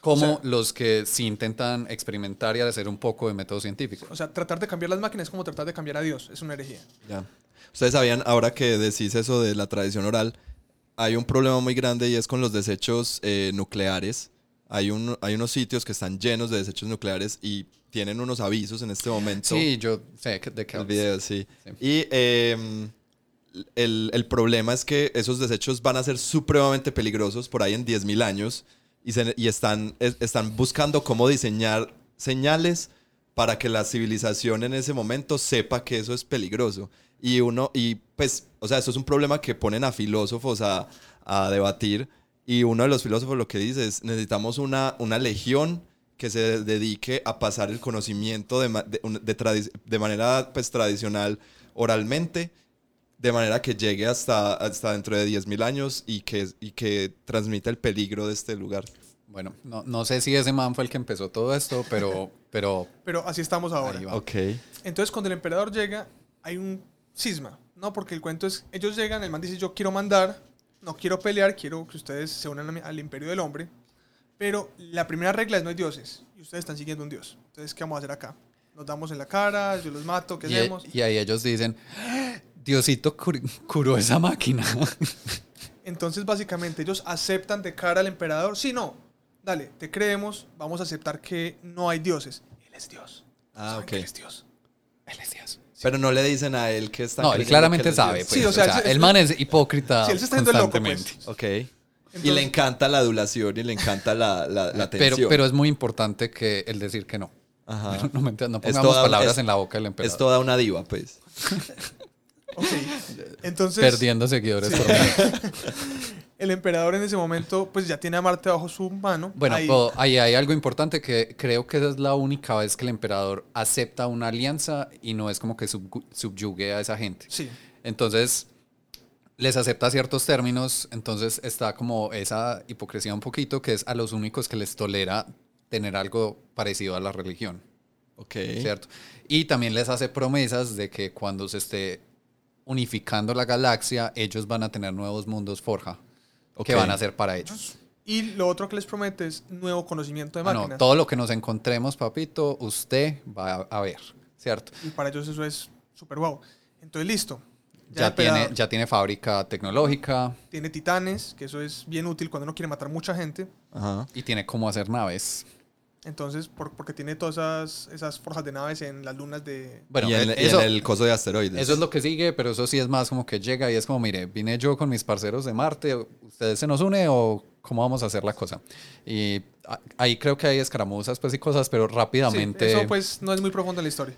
Como O sea- los que sí intentan experimentar y hacer un poco de método científico. O sea, tratar de cambiar las máquinas es como tratar de cambiar a Dios, es una herejía. Ya. Ustedes sabían, ahora que decís eso de la tradición oral, hay un problema muy grande y es con los desechos eh, nucleares. Hay, un, hay unos sitios que están llenos de desechos nucleares y tienen unos avisos en este momento. Sí, yo sé de qué El video, sí. Sí. Y eh, el, el problema es que esos desechos van a ser supremamente peligrosos por ahí en 10.000 años y, se- y están, es- están buscando cómo diseñar señales para que la civilización en ese momento sepa que eso es peligroso. Y uno, y pues, o sea, eso es un problema que ponen a filósofos a, a debatir. Y uno de los filósofos lo que dice es, necesitamos una, una legión que se dedique a pasar el conocimiento de, de, de de manera pues, tradicional oralmente, de manera que llegue hasta, hasta dentro de 10.000 años y que, y que transmita el peligro de este lugar. Bueno, no, no sé si ese man fue el que empezó todo esto, pero, pero Pero así estamos ahora. Ok. Entonces, cuando el emperador llega, hay un cisma, ¿no? Porque el cuento es, ellos llegan, el man dice, yo quiero mandar, no quiero pelear, quiero que ustedes se unan al imperio del hombre, pero la primera regla es no hay dioses, y ustedes están siguiendo un dios. Entonces, ¿qué vamos a hacer acá? Nos damos en la cara, yo los mato, ¿qué Y, hacemos? y ahí ellos dicen, Diosito cur- curó esa máquina. Entonces, básicamente, ellos aceptan de cara al emperador, sí, no, dale, te creemos, vamos a aceptar que no hay dioses. Él es Dios. Ah, ok. él es Dios. Él es Dios. Pero no le dicen a él que está No, él claramente sabe. Pues, Sí, o o sea, el man es hipócrita Sí, él se está yendo el loco, pues. y le encanta la adulación y le encanta la, la, la Pero, atención. pero es muy importante que el decir que no. Ajá. No, mentira, no Es pongamos toda- palabras es- en la boca del emperador. Es toda una diva, pues. Ok. Entonces, Perdiendo seguidores Sí. por. el emperador en ese momento, pues ya tiene a Marte bajo su mano. Bueno, Ahí- pero ahí hay algo importante que creo que esa es la única vez que el emperador acepta una alianza y no es como que subgu- subyugue a esa gente. Sí. Entonces, les acepta ciertos términos, entonces está como esa hipocresía un poquito, que es a los únicos que les tolera tener algo parecido a la religión, Ok. ¿cierto? Y también les hace promesas de que cuando se esté unificando la galaxia, ellos van a tener nuevos mundos forja, que Ok. van a ser para ellos. Y lo otro que les promete es nuevo conocimiento de Ah, no, máquinas. todo lo que nos encontremos, papito, usted va a, ver, ¿cierto? Y para ellos eso es súper guau. Entonces, listo. Ya, tiene, emperador ya tiene fábrica tecnológica tiene titanes, que eso es bien útil cuando uno quiere matar mucha gente. Ajá. y tiene cómo hacer naves. Entonces, por- porque tiene todas esas, esas forjas de naves en las lunas de... Bueno, y, en, eh, y en eso, el coso de asteroides. eso es lo que sigue, pero eso sí es más como que llega y es como, mire, vine yo con mis parceros de Marte, ¿ustedes se nos une o cómo vamos a hacer la cosa? Y a- ahí creo que hay escaramuzas pues y cosas, pero Sí, rápidamente... eso pues no es muy profundo en la historia.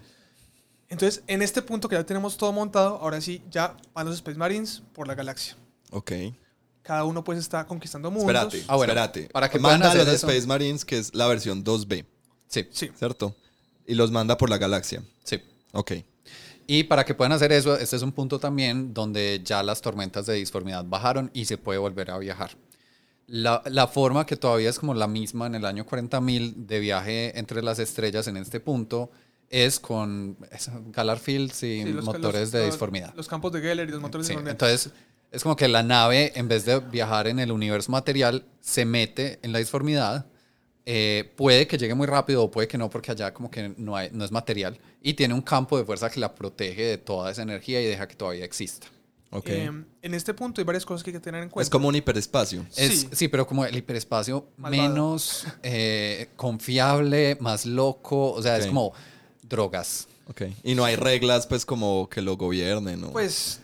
Entonces, en este punto que ya tenemos todo montado, ahora sí, ya van los Space Marines por la galaxia. Ok. Cada uno pues está conquistando mundos. Espérate, Ah, bueno, espérate. para que puedan manda a los eso. Space Marines, que es la versión 2B, Sí, Sí. ¿cierto? Y los manda por la galaxia. sí. Ok. Y para que puedan hacer eso, este es un punto también donde ya las tormentas de disformidad bajaron y se puede volver a viajar. La, la forma que todavía es como la misma en el año 40.000 de viaje entre las estrellas en este punto es con es- Galar Fields y Sí, los- motores los- de los- disformidad. Los campos de Geller y los motores Sí, de disformidad. entonces es como que la nave, en vez de viajar en el universo material, se mete en la disformidad. Eh, puede que llegue muy rápido o puede que no, porque allá como que no, hay, no es material. Y tiene un campo de fuerza que la protege de toda esa energía y deja que todavía exista. Ok. Eh, en este punto hay varias cosas que hay que tener en cuenta. es como un hiperespacio. Es- Sí. sí. pero como el hiperespacio Malvado. menos eh, confiable, más loco, o sea, es Ok. como drogas. Ok. Y no hay reglas, pues, como que lo gobiernen. ¿no? Pues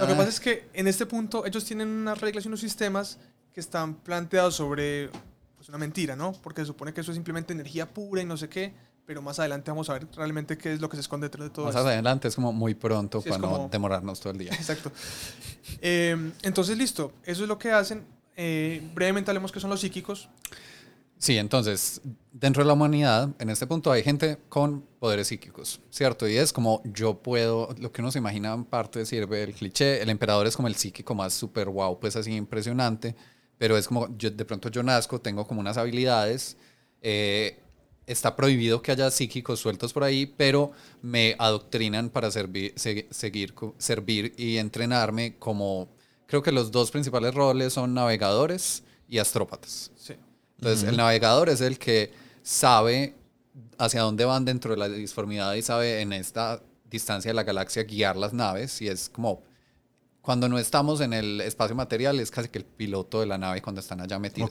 lo que Ah. pasa es que en este punto ellos tienen unas reglas y unos sistemas que están planteados sobre pues, una mentira, ¿no? Porque se supone que eso es simplemente energía pura y no sé qué, pero más adelante vamos a ver realmente qué es lo que se esconde detrás de todo Más eso. adelante es como muy pronto Sí, para no como- demorarnos todo el día. Exacto. Eh, entonces, listo. Eso es lo que hacen. Eh, brevemente hablemos que son los psíquicos. Sí, entonces, dentro de la humanidad, en este punto hay gente con poderes psíquicos, ¿cierto? Y es como yo puedo, lo que uno se imagina en parte sirve el cliché, el emperador es como el psíquico más super wow, pues así impresionante, pero es como, yo, de pronto yo nazco, tengo como unas habilidades, eh, está prohibido que haya psíquicos sueltos por ahí, pero me adoctrinan para servir, se- seguir, servir y entrenarme como, creo que los dos principales roles son navegadores y astrópatas. Sí. Entonces, el navegador es el que sabe hacia dónde van dentro de la disformidad y sabe en esta distancia de la galaxia guiar las naves. Y es como, cuando no estamos en el espacio material, es casi que el piloto de la nave cuando están allá metidos.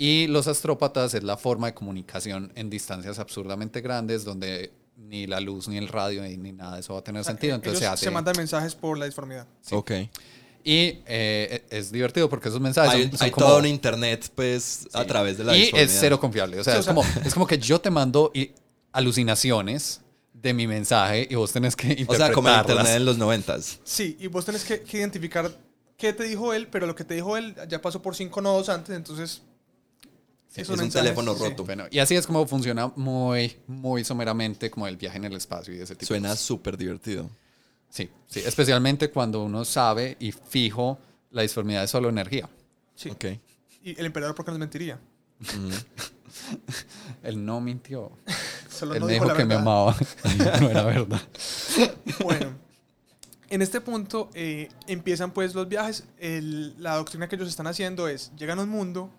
Y los astrópatas es la forma de comunicación en distancias absurdamente grandes donde ni la luz, ni el radio, ni, nada de eso va a tener sentido. Entonces Ellos se hace... mandan mensajes por la disformidad. Ok. Y eh, es divertido porque esos mensajes Hay, son, son hay como- todo un internet, pues, a través de la y es cero confiable. O sea, Sí, o es, sea- como, es como que yo te mando alucinaciones de mi mensaje y vos tenés que O interpretarlas. sea, como el internet en los noventas. Sí, y vos tenés que, que identificar qué te dijo él, pero lo que te dijo él ya pasó por cinco nodos antes, entonces... Sí, es un mensajes, teléfono sí. roto. Bueno, y así es como funciona muy, muy someramente como el viaje en el espacio y ese tipo de Suena súper divertido. Sí, sí, especialmente cuando uno sabe y fijo la disformidad es solo energía. Sí. Ok. Y el emperador, ¿por qué nos mentiría? Él no mintió. Solo Él no me dijo dijo la que me amaba. no era verdad. Bueno, en este punto eh, empiezan pues los viajes. El- la doctrina que ellos están haciendo es, llegan a un mundo,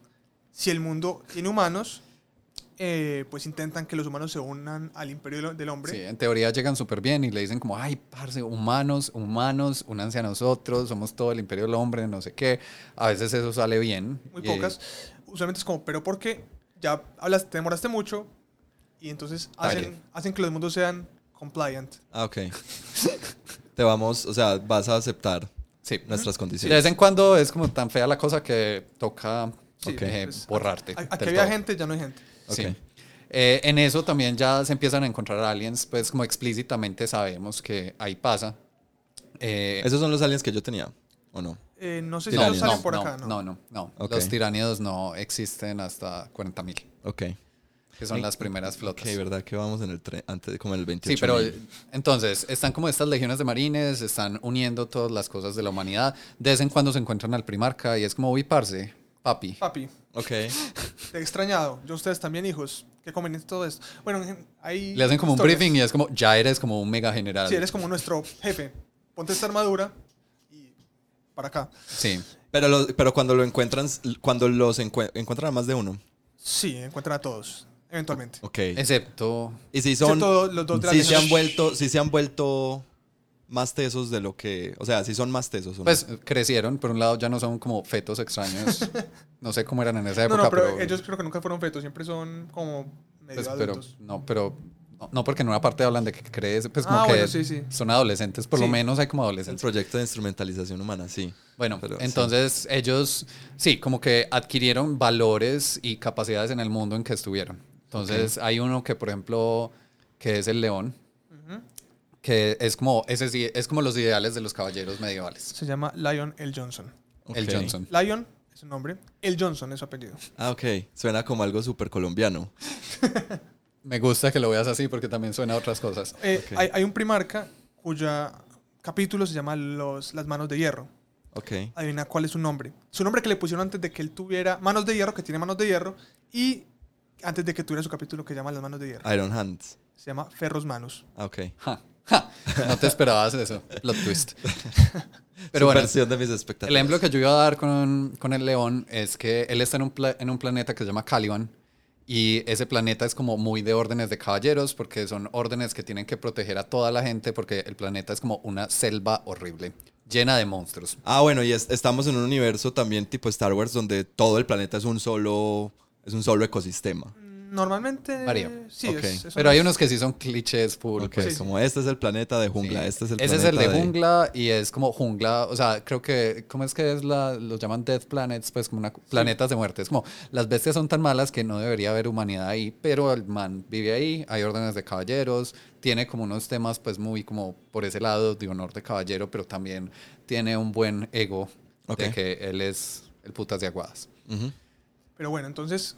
si el mundo tiene humanos, eh, pues intentan que los humanos se unan al imperio del- hombre. Sí, en teoría llegan súper bien y le dicen como, ay, parce, humanos, humanos, únanse a nosotros, somos todo el imperio del hombre, no sé qué. A veces eso sale bien. Muy y- pocas. Usualmente es como, pero ¿por qué? Ya hablas, te demoraste mucho y entonces Dale. hacen, hacen que los mundos sean compliant. Ah, ok. Te vamos, o sea, vas a aceptar Sí. nuestras Sí, de condiciones. vez en cuando es como tan fea la cosa que toca Sí, eh, pues, borrarte. Aquí había todo. gente, ya no hay gente. Sí. Eh, en eso también ya se empiezan a encontrar aliens, pues como explícitamente sabemos que ahí pasa. Eh, Esos son los aliens que yo tenía, ¿o no? Eh, no sé si ellos salen no, por no, acá, ¿no? no, no, no. Ok. Los tiránidos no existen hasta 40.000, Ok. que son las primeras flotas. Ok, ¿verdad? Que vamos en el tren, antes, como en el 28. Sí, pero entonces están como estas legiones de marines, están uniendo todas las cosas de la humanidad. De vez en cuando se encuentran al primarca y es como, uy, parce, papi. Papi, Ok. te he extrañado. Yo ustedes también, hijos. Qué conveniente todo esto. Bueno, hay Le hacen como un briefing y es como, ya eres como un mega general. Sí, eres como nuestro jefe. Ponte esta armadura y para acá. Sí. Pero, lo- pero cuando lo encuentran, cuando los encue- encuentran a más de uno. Sí, encuentran a todos, eventualmente. Ok. Excepto, Y si son. Excepto los dos de la si se han vuelto, si se han vuelto más tesos de lo que. O sea, si son más tesos. ¿o no? pues crecieron, por un lado ya no son como fetos extraños. no sé cómo eran en esa No, época, no, pero, pero... ellos creo que nunca fueron fetos, siempre son como medio pues, pero no, pero... No, no, porque en una parte hablan de que crees, pues como Ah, que bueno, sí, sí. son adolescentes, por lo Sí. menos hay como el adolescentes. proyecto de instrumentalización humana, sí. Bueno, Pero, sí. entonces ellos, sí, como que adquirieron valores y capacidades en el mundo en que estuvieron. Entonces hay uno que, por ejemplo, que es el león. Que es como, ese sí, es como los ideales de los caballeros medievales. Se llama Lion L. Johnson. El. Johnson. Lion es su nombre, L. Johnson es su apellido. Ah, ok. Suena como algo súper colombiano. Me gusta que lo veas así porque también suena a otras cosas. Eh, hay, hay un primarca cuya capítulo se llama los, Las Manos de Hierro. Ok. Adivina cuál es su nombre. Su nombre que le pusieron antes de que él tuviera manos de hierro, que tiene manos de hierro, y antes de que tuviera su capítulo que se llama Las Manos de Hierro. Iron Hands. Se llama Ferros Manos. Ah, ok. Ja, ja. No te esperabas eso, plot twist. Pero bueno, de mis expectativas. el ejemplo que yo iba a dar con, con el león es que él está en un, pla- en un planeta que se llama Caliban y ese planeta es como muy de órdenes de caballeros porque son órdenes que tienen que proteger a toda la gente porque el planeta es como una selva horrible, llena de monstruos. Ah, bueno, y es- estamos en un universo también tipo Star Wars donde todo el planeta es un solo, es un solo ecosistema. Normalmente. Varía. Sí, Ok. es, eso Pero hay unos que sí son clichés full. Ok, pues. como este es el planeta de jungla, Sí. este es el Ese es planeta el de jungla y es como jungla, o sea, creo que, ¿cómo es que es la, los llaman Death Planets? Pues como una, planetas de muerte. Es como, las bestias son tan malas que no debería haber humanidad ahí, pero el man vive ahí, hay órdenes de caballeros, tiene como unos temas pues muy como por ese lado de honor de caballero, pero también tiene un buen ego de que él es el putas de aguadas. Pero bueno, entonces.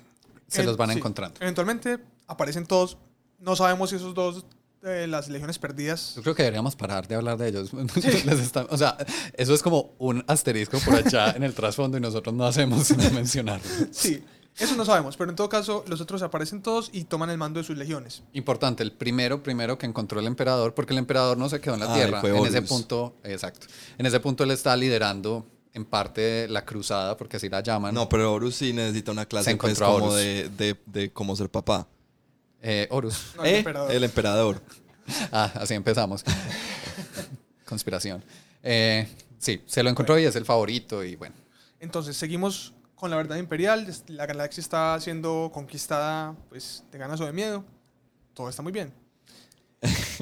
Se eh, los van sí, encontrando. Eventualmente aparecen todos. No sabemos si esos dos de las legiones perdidas. Yo creo que deberíamos parar de hablar de ellos. Está- o sea, eso es como un asterisco por allá en el trasfondo y nosotros no hacemos sino mencionarlo. Sí, eso no sabemos, pero en todo caso, los otros aparecen todos y toman el mando de sus legiones. Importante, el primero, primero que encontró el emperador, porque el emperador no se quedó en la tierra. En ese punto, exacto. En ese punto él está liderando en parte la cruzada, porque así la llaman. No, pero Horus sí necesita una clase Se pues, como de, de, de cómo ser papá. Eh, Horus. No, el ¿Eh? emperador. El emperador. Ah, así empezamos. Conspiración. Eh, sí, se lo encontró y es el favorito y bueno. Entonces, seguimos con la verdad imperial. La galaxia está siendo conquistada pues, de ganas o de miedo. Todo está muy bien.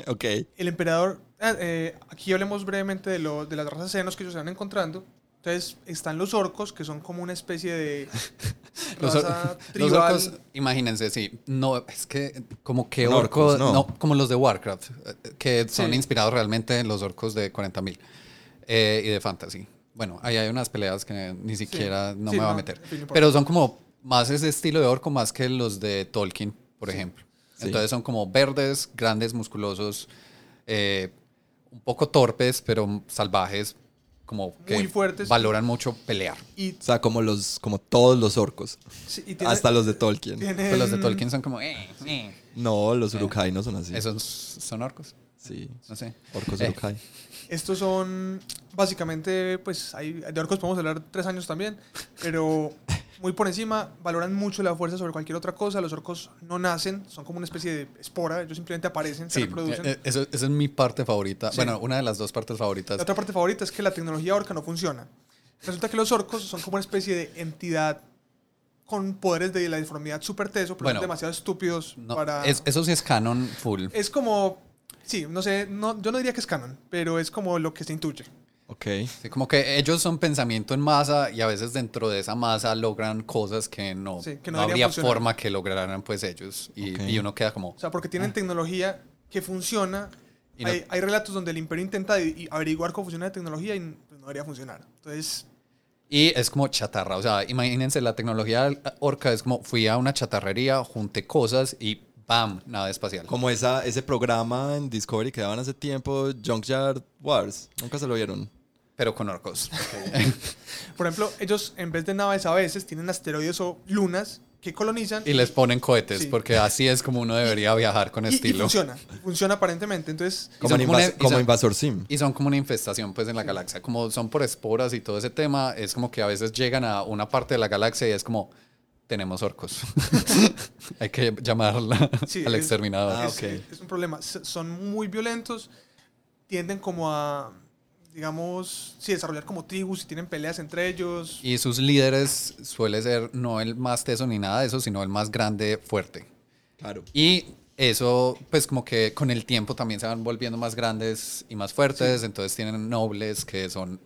ok. El emperador. ah, eh, aquí hablemos brevemente de, lo, de las razas senos que ellos se van encontrando. Entonces, están los orcos, que son como una especie de Los, raza or- los tribal. orcos, imagínense, sí. No, es que como que orco, orcos, no. no. como los de Warcraft, eh, que son Sí. inspirados realmente en los orcos de 40.000 eh, y de fantasy. Bueno, ahí hay unas peleas que ni siquiera no Sí, me va a meter. Pero son como más ese estilo de orco más que los de Tolkien, por ejemplo. Sí. Entonces son como verdes, grandes, musculosos, eh, un poco torpes, pero salvajes, como que Muy fuertes. valoran mucho pelear. y, O sea, como los, como todos los orcos. sí, y tiene- Hasta los de Tolkien. tienen- Pues los de Tolkien son como... eh, eh. No, los Uruk-hai no son así. Esos son orcos, Sí. no sé. Orcos Eh. Estos son básicamente, pues hay, de orcos podemos hablar tres años también, pero muy por encima valoran mucho la fuerza sobre cualquier otra cosa. Los orcos no nacen, son como una especie de espora, ellos simplemente aparecen, se Sí, reproducen. eh, eso, esa es mi parte favorita. Sí. Bueno, una de las dos partes favoritas. La otra parte favorita es que la tecnología orca no funciona. Resulta que los orcos son como una especie de entidad con poderes de la deformidad súper teso, pero Bueno, son demasiado estúpidos No, para... es- eso sí es canon full. Es como, sí, no sé, no, yo no diría que es canon, pero es como lo que se intuye. Ok. Sí, como que ellos son pensamiento en masa y a veces dentro de esa masa logran cosas que no, Sí, que no no habría funcionar. forma que lograran pues ellos. Y, Ok. y uno queda como... O sea, porque tienen tecnología que funciona. Y no- hay, hay relatos donde el imperio intenta i- averiguar cómo funciona la tecnología y pues, no debería funcionar. Entonces, Y es como chatarra, o sea, imagínense, la tecnología orca es como fui a una chatarrería, junté cosas y ¡bam! Nave espacial. Como esa, ese programa en Discovery que daban hace tiempo, Junkyard Wars. Nunca se lo vieron. Pero con orcos. por ejemplo, ellos en vez de naves a veces tienen asteroides o lunas que colonizan. Y les ponen cohetes, Sí. porque así es como uno debería viajar con y- y estilo. funciona. Funciona aparentemente. Entonces, Como, son en como invas- una- y como son- Invasor Sim. Y son como una infestación pues en la galaxia. Como son por esporas y todo ese tema, es como que a veces llegan a una parte de la galaxia y es como, tenemos orcos. Hay que llamarla Sí, al es- exterminador. Ah, es, es un problema. Son muy violentos, tienden como a, digamos, sí, desarrollar como tribus y tienen peleas entre ellos. Y sus líderes suele ser no el más teso ni nada de eso, sino el más grande, fuerte. Claro. Y eso, pues como que con el tiempo también se van volviendo más grandes y más fuertes, entonces tienen nobles que son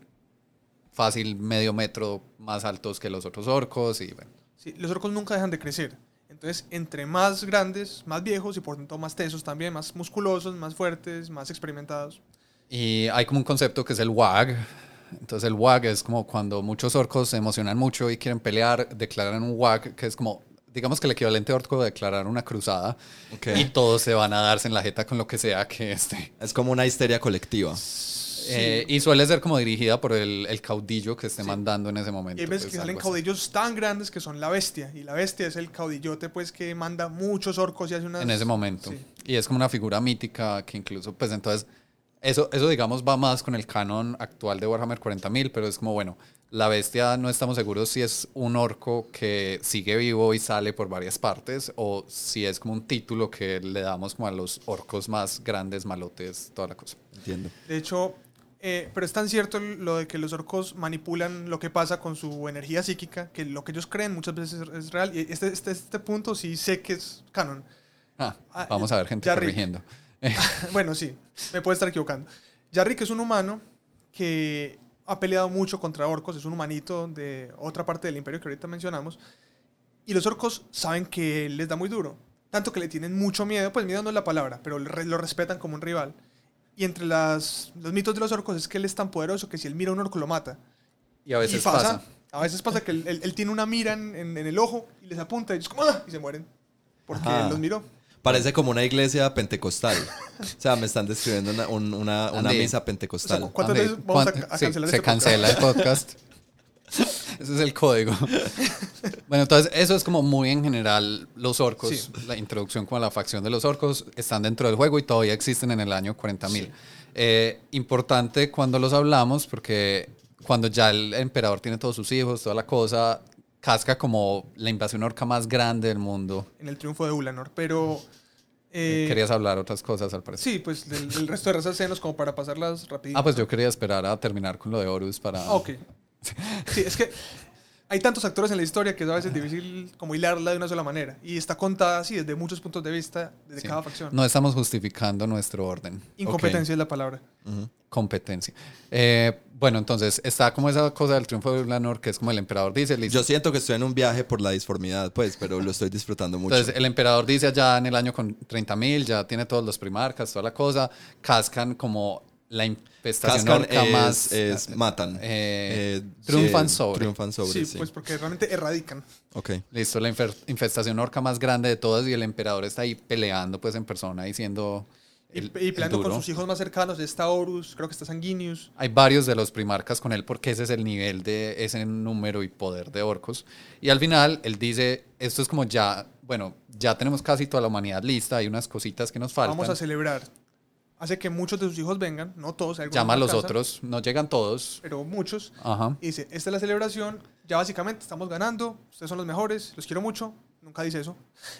fácil medio metro más altos que los otros orcos y bueno. Sí, los orcos nunca dejan de crecer. Entonces, entre más grandes, más viejos y por tanto más tesos también, más musculosos, más fuertes, más experimentados. Y hay como un concepto que es el WAG. Entonces el WAG es como cuando muchos orcos se emocionan mucho y quieren pelear, declaran un WAG, que es como, digamos que el equivalente orco de declarar una cruzada. Ok. Y todos se van a darse en la jeta con lo que sea que esté. Es como una histeria colectiva. Eh, y suele ser como dirigida por el, el caudillo que esté mandando en ese momento. Y hay veces pues, que salen así. caudillos tan grandes que son la bestia. Y la bestia es el caudillote pues que manda muchos orcos y hace unas... en ese momento. Sí. Y es como una figura mítica que incluso, pues entonces, eso, eso digamos va más con el canon actual de Warhammer 40.000, pero es como, bueno, la bestia no estamos seguros si es un orco que sigue vivo y sale por varias partes o si es como un título que le damos como a los orcos más grandes, malotes, toda la cosa. Entiendo. De hecho, eh, pero es tan cierto lo de que los orcos manipulan lo que pasa con su energía psíquica, que lo que ellos creen muchas veces es, real. Y este, este, este punto sí sé que es canon. Ah, Ah, vamos a ver gente Jarry. corrigiendo. bueno, sí, me puede estar equivocando. Jarrick es un humano que ha peleado mucho contra orcos, es un humanito de otra parte del imperio que ahorita mencionamos. Y los orcos saben que él les da muy duro. Tanto que le tienen mucho miedo, pues miedo no es la palabra, pero lo respetan como un rival. Y entre las, los mitos de los orcos es que él es tan poderoso que si él mira a un orco lo mata. Y a veces y pasa. A veces pasa que él, él- él tiene una mira en, en- en el ojo y les apunta y ellos como ¡ah! y se mueren. Porque Ajá. él los miró. Parece como una iglesia pentecostal. o sea, me están describiendo una, un- una, una misa O sea, pentecostal. ¿Cuántas veces vamos a, ¿cuán- a sí, cancelar se este cancela el podcast. Ese es el código. bueno, entonces eso es como muy en general los orcos, Sí. la introducción como a la facción de los orcos están dentro del juego y todavía existen en el año 40.000. Eh, importante cuando los hablamos porque cuando ya el emperador tiene todos sus hijos, toda la cosa, casca como la invasión orca más grande del mundo. en el triunfo de Ulanor, pero... eh, Querías hablar otras cosas al parecer. Sí, pues del, del resto de razas senos como para pasarlas rapidito. Ah, pues yo quería esperar a terminar con lo de Horus para... Ah, ok. Sí, es que hay tantos actores en la historia que es a veces difícil como hilarla de una sola manera. Y está contada así desde muchos puntos de vista, desde Sí. cada facción. No estamos justificando nuestro orden. Incompetencia es la palabra. Competencia. Eh, bueno, entonces está como esa cosa del triunfo de Ulanor, que es como el emperador dice. listo. Yo siento que estoy en un viaje por la disformidad, pues, pero lo estoy disfrutando mucho. Entonces el emperador dice allá en el año con 30.000, ya tiene todos los primarcas, toda la cosa. Cascan como la infestación Cascan orca es, más... es matan. eh, Eh, triunfan sí, sobre. Triunfan sobre, sí, sí. pues porque realmente erradican. Ok. Listo, la infestación orca más grande de todas y el emperador está ahí peleando pues en persona y siendo Y, el, y el peleando con sus hijos más cercanos. Está Horus, creo que está Sanguinius. Hay varios de los primarcas con él porque ese es el nivel de ese número y poder de orcos. Y al final él dice, esto es como ya, bueno, ya tenemos casi toda la humanidad lista, hay unas cositas que nos faltan. Vamos a celebrar. Hace que muchos de sus hijos vengan, no todos. Llama a los casa, otros, no llegan todos. Pero muchos. Ajá. Y dice, esta es la celebración, ya básicamente estamos ganando, ustedes son los mejores, los quiero mucho. Nunca dice eso.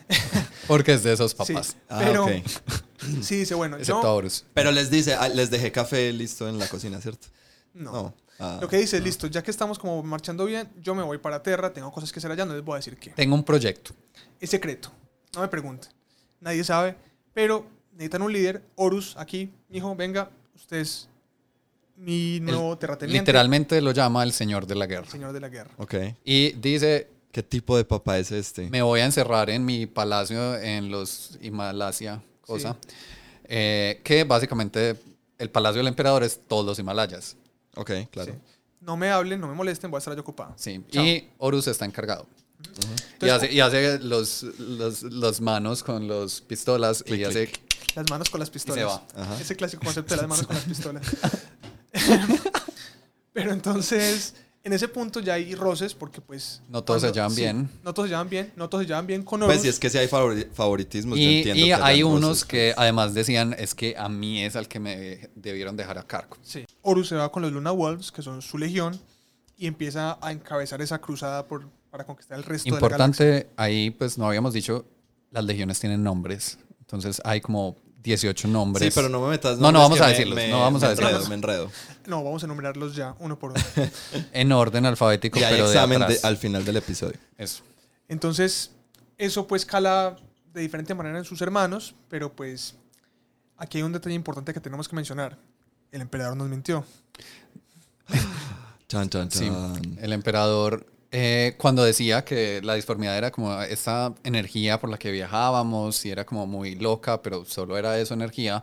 Porque es de esos Sí, papás. Ah, pero ok. sí dice, bueno, Excepto yo... a Horus. Pero les dice, ah, les dejé café listo en la cocina, ¿cierto? No. Ah, Lo que dice, listo, ya que estamos como marchando bien, yo me voy para Terra, tengo cosas que hacer allá, no les voy a decir qué. Tengo un proyecto. Es secreto, no me pregunten. Nadie sabe, pero necesitan un líder. Horus, aquí, hijo, venga, ustedes mi nuevo terrateniente, Literalmente lo llama el señor de la guerra. el señor de la guerra. Ok. Y dice, ¿Qué tipo de papá es este? me voy a encerrar en mi palacio en los Himalaya, cosa. eh, que básicamente el palacio del emperador es todos los Himalayas. Ok, claro. Sí. No me hablen, no me molesten, voy a estar yo ocupado. Sí. Chao. Y Horus está encargado. Y Entonces, hace, y hace los, los, los manos con los pistolas y hace... Las manos con las pistolas. va. Ajá. Ese clásico concepto de las manos con las pistolas. Pero entonces, en ese punto ya hay roces porque pues... No todos se cuando- llevan sí, bien. No todos se llevan bien, no todos se llevan bien con Horus. Pues si es que si hay favori- favoritismos, yo Y, entiendo. y que hay unos roces, que pues. además decían, es que a mí es al que me debieron dejar a cargo. Sí. Horus se va con los Luna Wolves, que son su legión, y empieza a encabezar esa cruzada por, para conquistar el resto de la galaxia. Importante, ahí pues no habíamos dicho, las legiones tienen nombres. Entonces hay como 18 nombres. Sí, pero no me metas. No, no vamos a decirlos, me- no vamos me a enredo, decirlos. Me enredo. No, vamos a enumerarlos ya, uno por uno. En orden alfabético, Y hay pero de examen de- atrás. al final del episodio. Eso. Entonces, eso pues cala de diferente manera en sus hermanos, pero pues aquí hay un detalle importante que tenemos que mencionar. El emperador nos mintió. Chan, chan, Sí, chan. el emperador, eh, cuando decía que la disformidad era como esta energía por la que viajábamos y era como muy loca, pero solo era eso energía,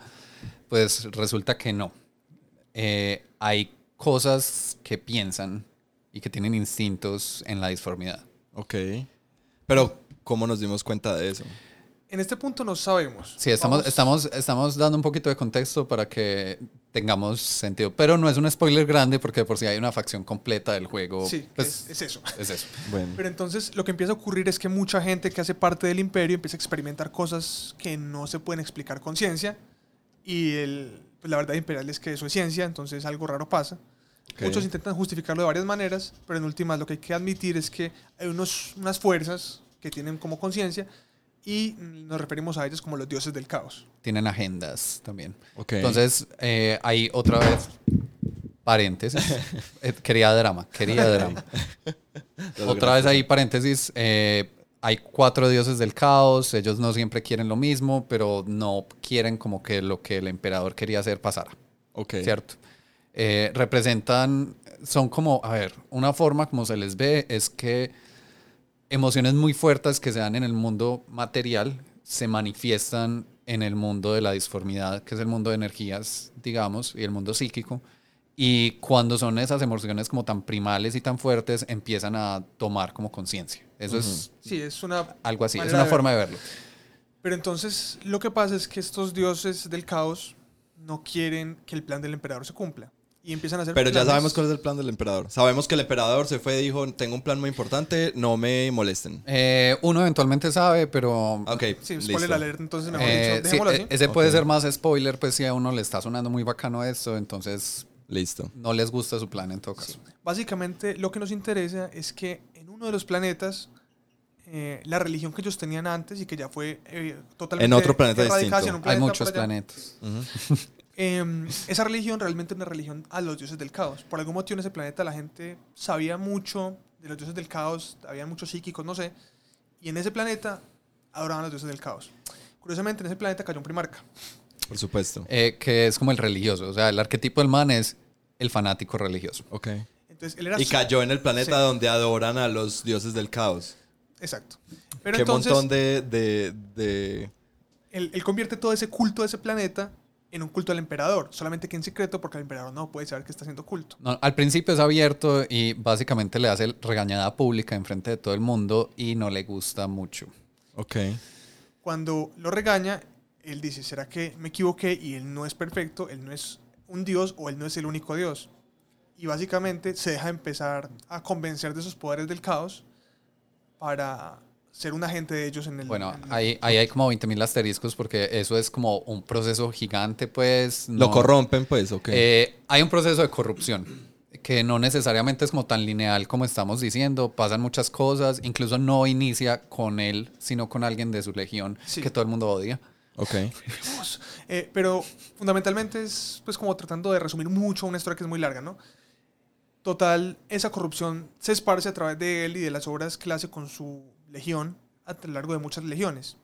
pues resulta que no. Eh, hay cosas que piensan y que tienen instintos en la disformidad. Ok. Pero, ¿cómo nos dimos cuenta de eso? En este punto no sabemos. Sí, estamos, Vamos- estamos, estamos dando un poquito de contexto para que tengamos sentido, pero no es un spoiler grande porque por si hay una facción completa del juego, Sí, pues es, es eso. es eso. Bueno. Pero entonces lo que empieza a ocurrir es que mucha gente que hace parte del imperio empieza a experimentar cosas que no se pueden explicar con ciencia y el, pues, la verdad imperial es que eso es ciencia, entonces algo raro pasa. Muchos intentan justificarlo de varias maneras, pero en últimas lo que hay que admitir es que hay unos, unas fuerzas que tienen como conciencia y nos referimos a ellos como los dioses del caos. Tienen agendas también. Ok. Entonces, eh, ahí otra vez, paréntesis, Eh, quería drama, quería drama. otra vez ahí, paréntesis, eh, hay cuatro dioses del caos, ellos no siempre quieren lo mismo, pero no quieren como que lo que el emperador quería hacer pasara, Ok. ¿cierto? Eh, representan, son como, a ver, una forma como se les ve es que emociones muy fuertes que se dan en el mundo material se manifiestan en el mundo de la disformidad, que es el mundo de energías, digamos, y el mundo psíquico. Y cuando son esas emociones como tan primales y tan fuertes, empiezan a tomar como conciencia. Eso es Sí, es una algo así, es una de forma de verlo. Pero entonces lo que pasa es que estos dioses del caos no quieren que el plan del emperador se cumpla. Y empiezan a hacer Pero ya sabemos cuál es el plan del emperador. Sabemos que el emperador se fue y dijo, tengo un plan muy importante, no me molesten. Eh, uno eventualmente sabe, pero... Ok, Sí, listo. spoiler alert, entonces mejor eh, dicho, sí, dejémoslo así. e- ese puede Ok. ser más spoiler, pues si a uno le está sonando muy bacano esto, entonces Listo. no les gusta su plan en todo caso. Básicamente lo que nos interesa es que en uno de los planetas, eh, la religión que ellos tenían antes y que ya fue eh, totalmente En otro planeta erradicada distinto. hacia un Hay planeta muchos por allá, planetas. Ujú. eh, esa religión realmente es una religión a los dioses del caos. Por algún motivo en ese planeta la gente sabía mucho de los dioses del caos, había muchos psíquicos, no sé. Y en ese planeta adoraban a los dioses del caos. Curiosamente en ese planeta cayó un primarca. Por supuesto. Eh, que es como el religioso. O sea, el arquetipo del man es el fanático religioso. Ok. Entonces él era... Y cayó en el planeta Sí. donde adoran a los dioses del caos. Exacto. Pero Qué entonces montón de, de, de- él, él convierte todo ese culto de ese planeta en un culto al emperador. Solamente que en secreto porque el emperador no puede saber que está haciendo culto. No, al principio es abierto y básicamente le hace regañada pública en frente de todo el mundo y no le gusta mucho. Ok. Cuando lo regaña, él dice, ¿será que me equivoqué y él no es perfecto? Él no es un dios o él no es el único dios. Y básicamente se deja empezar a convencer de sus poderes del caos para ser un agente de ellos en el... Bueno, en el- ahí, ahí hay como 20.000 asteriscos porque eso es como un proceso gigante, pues. Lo no- corrompen, pues, ok. Eh, hay un proceso de corrupción que no necesariamente es como tan lineal como estamos diciendo. Pasan muchas cosas, incluso no inicia con él, sino con alguien de su legión Sí. que todo el mundo odia. ok. Eh, pero fundamentalmente es pues como tratando de resumir mucho una historia que es muy larga, ¿no? Total, esa corrupción se esparce a través de él y de las obras que él hace con su legión a lo largo de muchas legiones.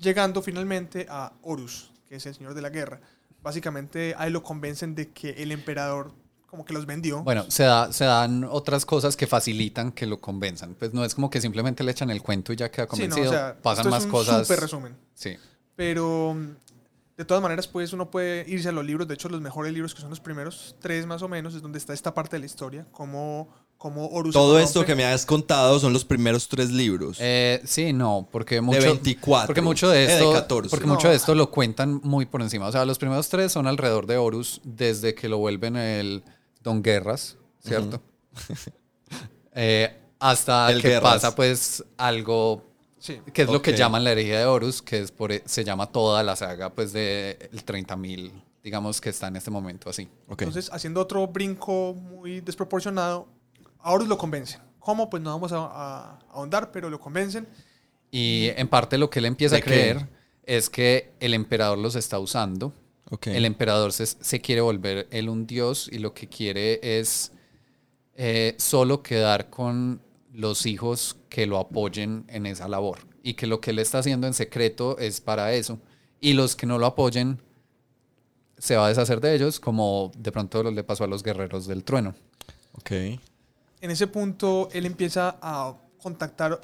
Llegando finalmente a Horus, que es el señor de la guerra. básicamente ahí lo convencen de que el emperador como que los vendió. Bueno, se, da, se dan otras cosas que facilitan que lo convenzan. Pues no es como que simplemente le echan el cuento y ya queda Sí, no, convencido. o sea, Pasan esto más es un cosas. súper resumen. Sí. Pero mm, de todas maneras, pues uno puede irse a los libros. De hecho, los mejores libros, que son los primeros tres más o menos, es donde está esta parte de la historia. Cómo, Horus Todo esto que me has contado son los primeros tres libros. Eh, sí, no, porque mucho, 24. Porque mucho de Eh, de esto, 14. porque No. mucho de esto lo cuentan muy por encima. O sea, los primeros tres son alrededor de Horus desde que lo vuelven el Don Guerras, ¿cierto? Eh, hasta El que Guerras. pasa pues algo Sí. que es lo que llaman la herejía de Horus, que es por, e, se llama toda la saga pues de el 30.000, digamos que está en este momento así. Entonces, haciendo otro brinco muy desproporcionado, Horus lo convencen. ¿Cómo? Pues no vamos a, a ahondar, pero lo convencen. Y en parte lo que él empieza a ¿De qué? creer es que el emperador los está usando ok. El emperador se, se quiere volver él un dios y lo que quiere es eh, solo quedar con los hijos que lo apoyen en esa labor y que lo que él está haciendo en secreto es para eso y los que no lo apoyen se va a deshacer de ellos como de pronto le pasó a los guerreros del trueno. Ok. En ese punto, él empieza a contactar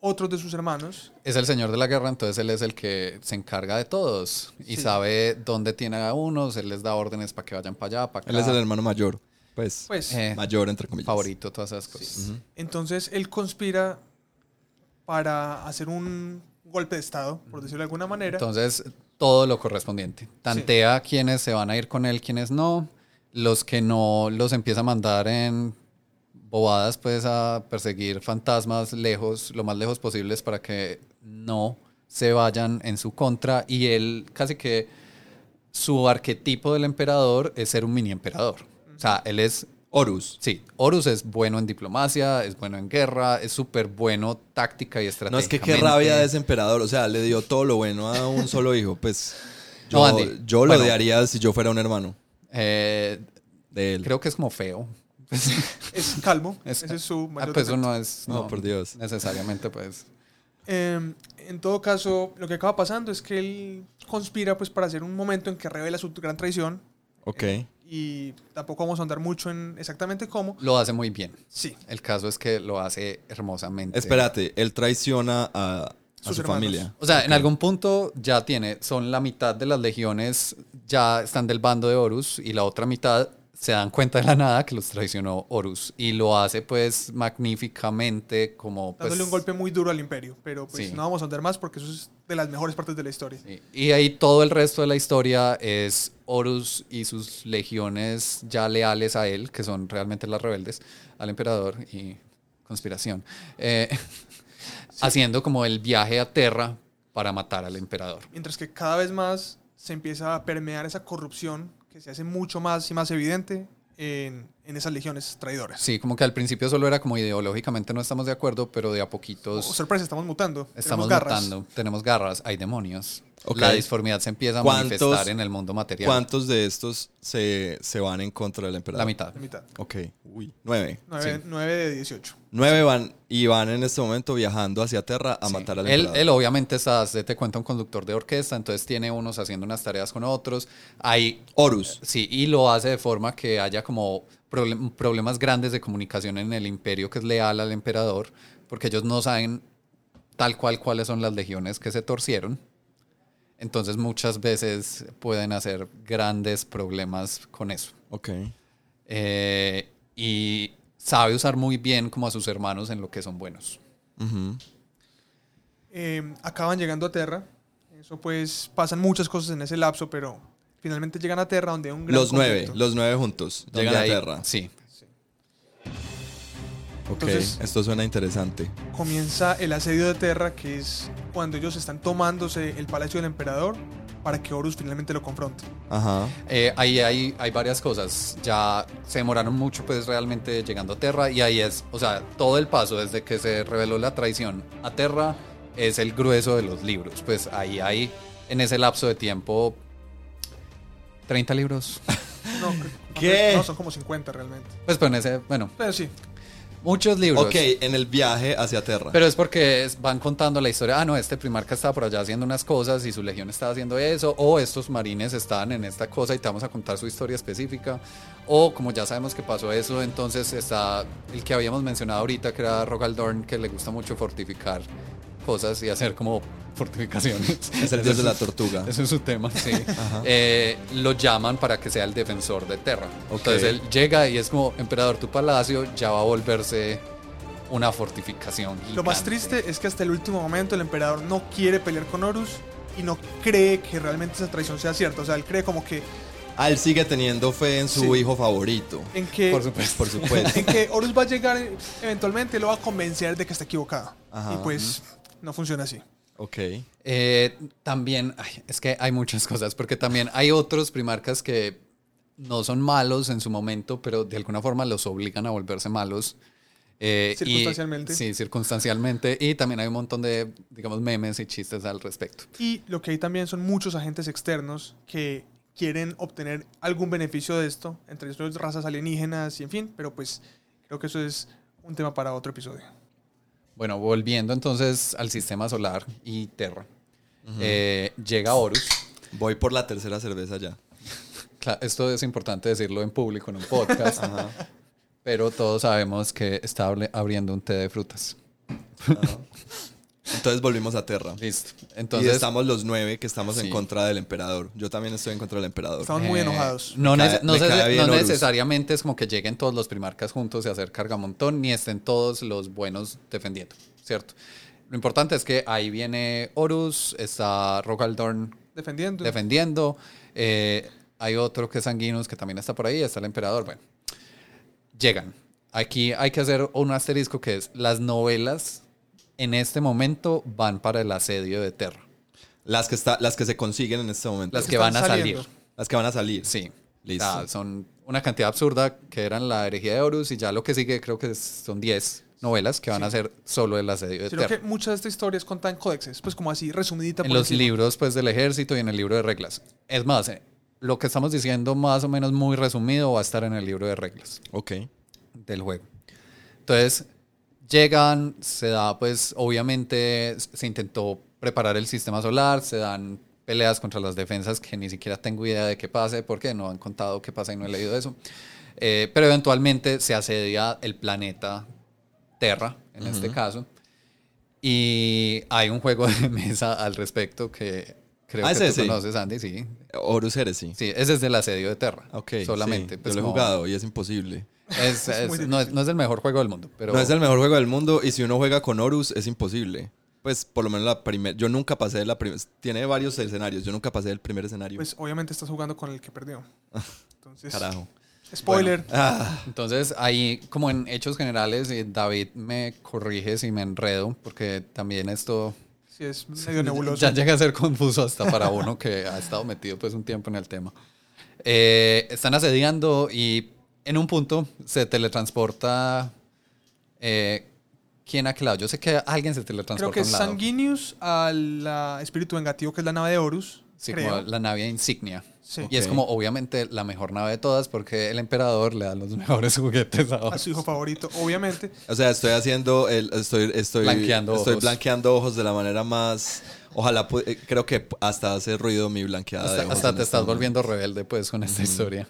otros de sus hermanos. Es el señor de la guerra, entonces él es el que se encarga de todos y Sí. sabe dónde tiene a unos, él les da órdenes para que vayan para allá, para acá. Él es el hermano mayor. Pues, Pues, Eh, mayor, entre comillas. favorito, todas esas cosas. Entonces él conspira para hacer un golpe de Estado, por decirlo de alguna manera. Entonces, todo lo correspondiente. Tantea quiénes se van a ir con él, quiénes no. Los que no los empieza a mandar en bobadas, pues a perseguir fantasmas lejos, lo más lejos posibles para que no se vayan en su contra. Y él casi que su arquetipo del emperador es ser un mini emperador. O sea, él es Horus. Sí, Horus es bueno en diplomacia, es bueno en guerra, es súper bueno táctica y No, estrategia. es que qué rabia de ese emperador. O sea, le dio todo lo bueno a un solo hijo. Pues yo, No, Andy, yo lo bueno. odiaría si yo fuera un hermano Eh, de él. creo que es como feo. Es calvo. Es- ese es su Ah, mayor pues eso no es. No, por Dios. Necesariamente, pues. Eh, en todo caso, lo que acaba pasando es que él conspira pues para hacer un momento en que revela su gran traición Ok. y tampoco vamos a andar mucho en exactamente cómo. Lo hace muy bien. Sí, El caso es que lo hace hermosamente. Espérate, él traiciona a, a su hermanos. familia. O sea, en algún punto ya tiene, son la mitad de las legiones ya están del bando de Horus y la otra mitad se dan cuenta de la nada que los traicionó Horus y lo hace pues magníficamente como pues, dándole un golpe muy duro al imperio, pero pues Sí. no vamos a andar más porque eso es de las mejores partes de la historia. Sí, Y ahí todo el resto de la historia es Horus y sus legiones ya leales a él, que son realmente las rebeldes, al emperador y conspiración, eh, haciendo como el viaje a Terra para matar al emperador. Mientras que cada vez más se empieza a permear esa corrupción que se hace mucho más y más evidente en, en esas legiones traidoras. Sí, como que al principio solo era como ideológicamente no estamos de acuerdo, pero de a poquitos Oh, sorpresa, estamos mutando. estamos Tenemos garras. mutando, tenemos garras, hay demonios. La disformidad se empieza a ¿Cuántos- manifestar en el mundo material. ¿Cuántos de estos se, se van en contra del emperador? La mitad. La mitad. Ok. Uy. Nueve. 9, Sí. de 18. Nueve van y van en este momento viajando hacia Terra a Sí. matar al él, emperador. él obviamente está, se te cuenta un conductor de orquesta, entonces tiene unos haciendo unas tareas con otros. Hay, Horus. sí, y lo hace de forma que haya como problem- problemas grandes de comunicación en el imperio que es leal al emperador, porque ellos no saben tal cual cuáles son las legiones que se torcieron. Entonces muchas veces pueden hacer grandes problemas con eso. Ok. Eh, y sabe usar muy bien como a sus hermanos en lo que son buenos. Eh, acaban llegando a Terra. Eso pues pasan muchas cosas en ese lapso, pero finalmente llegan a Terra donde hay un gran Los nueve, los nueve juntos. Llegan a Terra. Sí. Ok, Entonces- esto suena interesante. Comienza el asedio de Terra, que es cuando ellos están tomándose el palacio del emperador para que Horus finalmente lo confronte. Ajá. Eh, ahí hay, hay varias cosas. Ya se demoraron mucho, pues realmente llegando a Terra. Y ahí es, o sea, todo el paso desde que se reveló la traición a Terra es el grueso de los libros. Pues ahí hay, en ese lapso de tiempo, 30 libros. No, que- ¿Qué? no, son como 50 realmente. Pues, pero en ese, bueno, Pero sí, Muchos libros. Ok, en el viaje hacia Terra. Pero es porque van contando la historia. Ah, no, este primarca estaba por allá haciendo unas cosas y su legión estaba haciendo eso. O estos marines estaban en esta cosa y te vamos a contar su historia específica. O como ya sabemos que pasó eso, entonces está el que habíamos mencionado ahorita, que era Rogaldorn, que le gusta mucho fortificar cosas y hacer como fortificaciones. es el dios de la tortuga. Ese es su tema, sí. Eh, lo llaman para que sea el defensor de Terra. Ok. Entonces él llega y es como, emperador, tu palacio ya va a volverse una fortificación. Lo más gigante". triste es que hasta el último momento el emperador no quiere pelear con Horus y no cree que realmente esa traición sea cierta. O sea, él cree como que Ah, él sigue teniendo fe en su Sí. hijo favorito. en que Por supuesto. Por supuesto. en que Horus va a llegar eventualmente lo va a convencer de que está equivocado. Ajá. Y pues no funciona así. ok. Eh, también, ay, es que hay muchas cosas, porque también hay otros primarcas que no son malos en su momento, pero de alguna forma los obligan a volverse malos. Eh, y- Circunstancialmente. sí, circunstancialmente. Y también hay un montón de, digamos, memes y chistes al respecto. Y lo que hay también son muchos agentes externos que quieren obtener algún beneficio de esto, entre ellos razas alienígenas y en fin, pero pues creo que eso es un tema para otro episodio. Bueno, volviendo entonces al sistema solar y Terra. Eh, llega Horus. Voy por la tercera cerveza ya. Esto es importante decirlo en público, en un podcast. Pero todos sabemos que está abri- abriendo un té de frutas. Entonces volvimos a Terra. Listo. Entonces, estamos los nueve que estamos Sí. en contra del emperador. Yo también estoy en contra del emperador. Estamos muy eh, enojados. No, cae- no se- no Horus. necesariamente es como que lleguen todos los primarcas juntos y hacer cargamontón, ni estén todos los buenos defendiendo, ¿cierto? Lo importante es que ahí viene Horus, está Rogaldorn Defendiendo. defendiendo, eh, hay otro que es Sanguinus que también está por ahí, está el emperador, bueno. Llegan. Aquí hay que hacer un asterisco que es, las novelas en este momento van para el asedio de Terra. Las que, está, las que se consiguen en este momento. Las que están van a saliendo. salir. Las que van a salir. Sí. Listo. O sea, son una cantidad absurda que eran la herejía de Horus y ya lo que sigue creo que son 10 novelas que van a ser solo el asedio de Sino Terra. que muchas de estas historias contan códexes, pues como así resumidita En por los encima. libros pues del ejército y en el libro de reglas. Es más, eh, lo que estamos diciendo más o menos muy resumido va a estar en el libro de reglas Ok. del juego. Entonces, llegan, se da pues obviamente se intentó preparar el sistema solar, se dan peleas contra las defensas que ni siquiera tengo idea de qué pase, porque no han contado qué pasa y no he leído eso. Eh, pero eventualmente se asedia el planeta Terra, en este caso. Y hay un juego de mesa al respecto que creo Ah, que tú sí. conoces, Andy, sí. Horus Heresy. Sí, ese es del asedio de Terra. Ok. Solamente. sí. pues, Yo lo he jugado y es imposible. Es, es- muy no, es, no es el mejor juego del mundo, pero... No es el mejor juego del mundo y si uno juega con Horus es imposible. Pues por lo menos la primera. Yo nunca pasé de la primera. Tiene varios escenarios. Yo nunca pasé del primer escenario. Pues obviamente estás jugando con el que perdió. Entonces, Carajo. spoiler. Ah, Entonces, ahí, como en hechos generales, y David me corrige si me enredo, porque también esto Sí, es medio nebuloso. ya llega a ser confuso hasta para uno que ha estado metido pues un tiempo en el tema. Eh, están asediando y en un punto se teletransporta... Eh, ¿Quién a qué lado? Yo sé que alguien se teletransporta Creo que a es un lado. Sanguinius al espíritu vengativo, que es la nave de Horus. Sí, creo. como la nave insignia. Sí. Y es como obviamente la mejor nave de todas porque el emperador le da los mejores juguetes a A su hijo favorito, obviamente. o sea, estoy haciendo. El, estoy estoy Blanqueando estoy ojos. blanqueando ojos de la manera más. Ojalá. eh, Creo que hasta hace ruido mi blanqueada de Hasta, ojos. hasta en te este estás momento. volviendo rebelde pues con esta historia.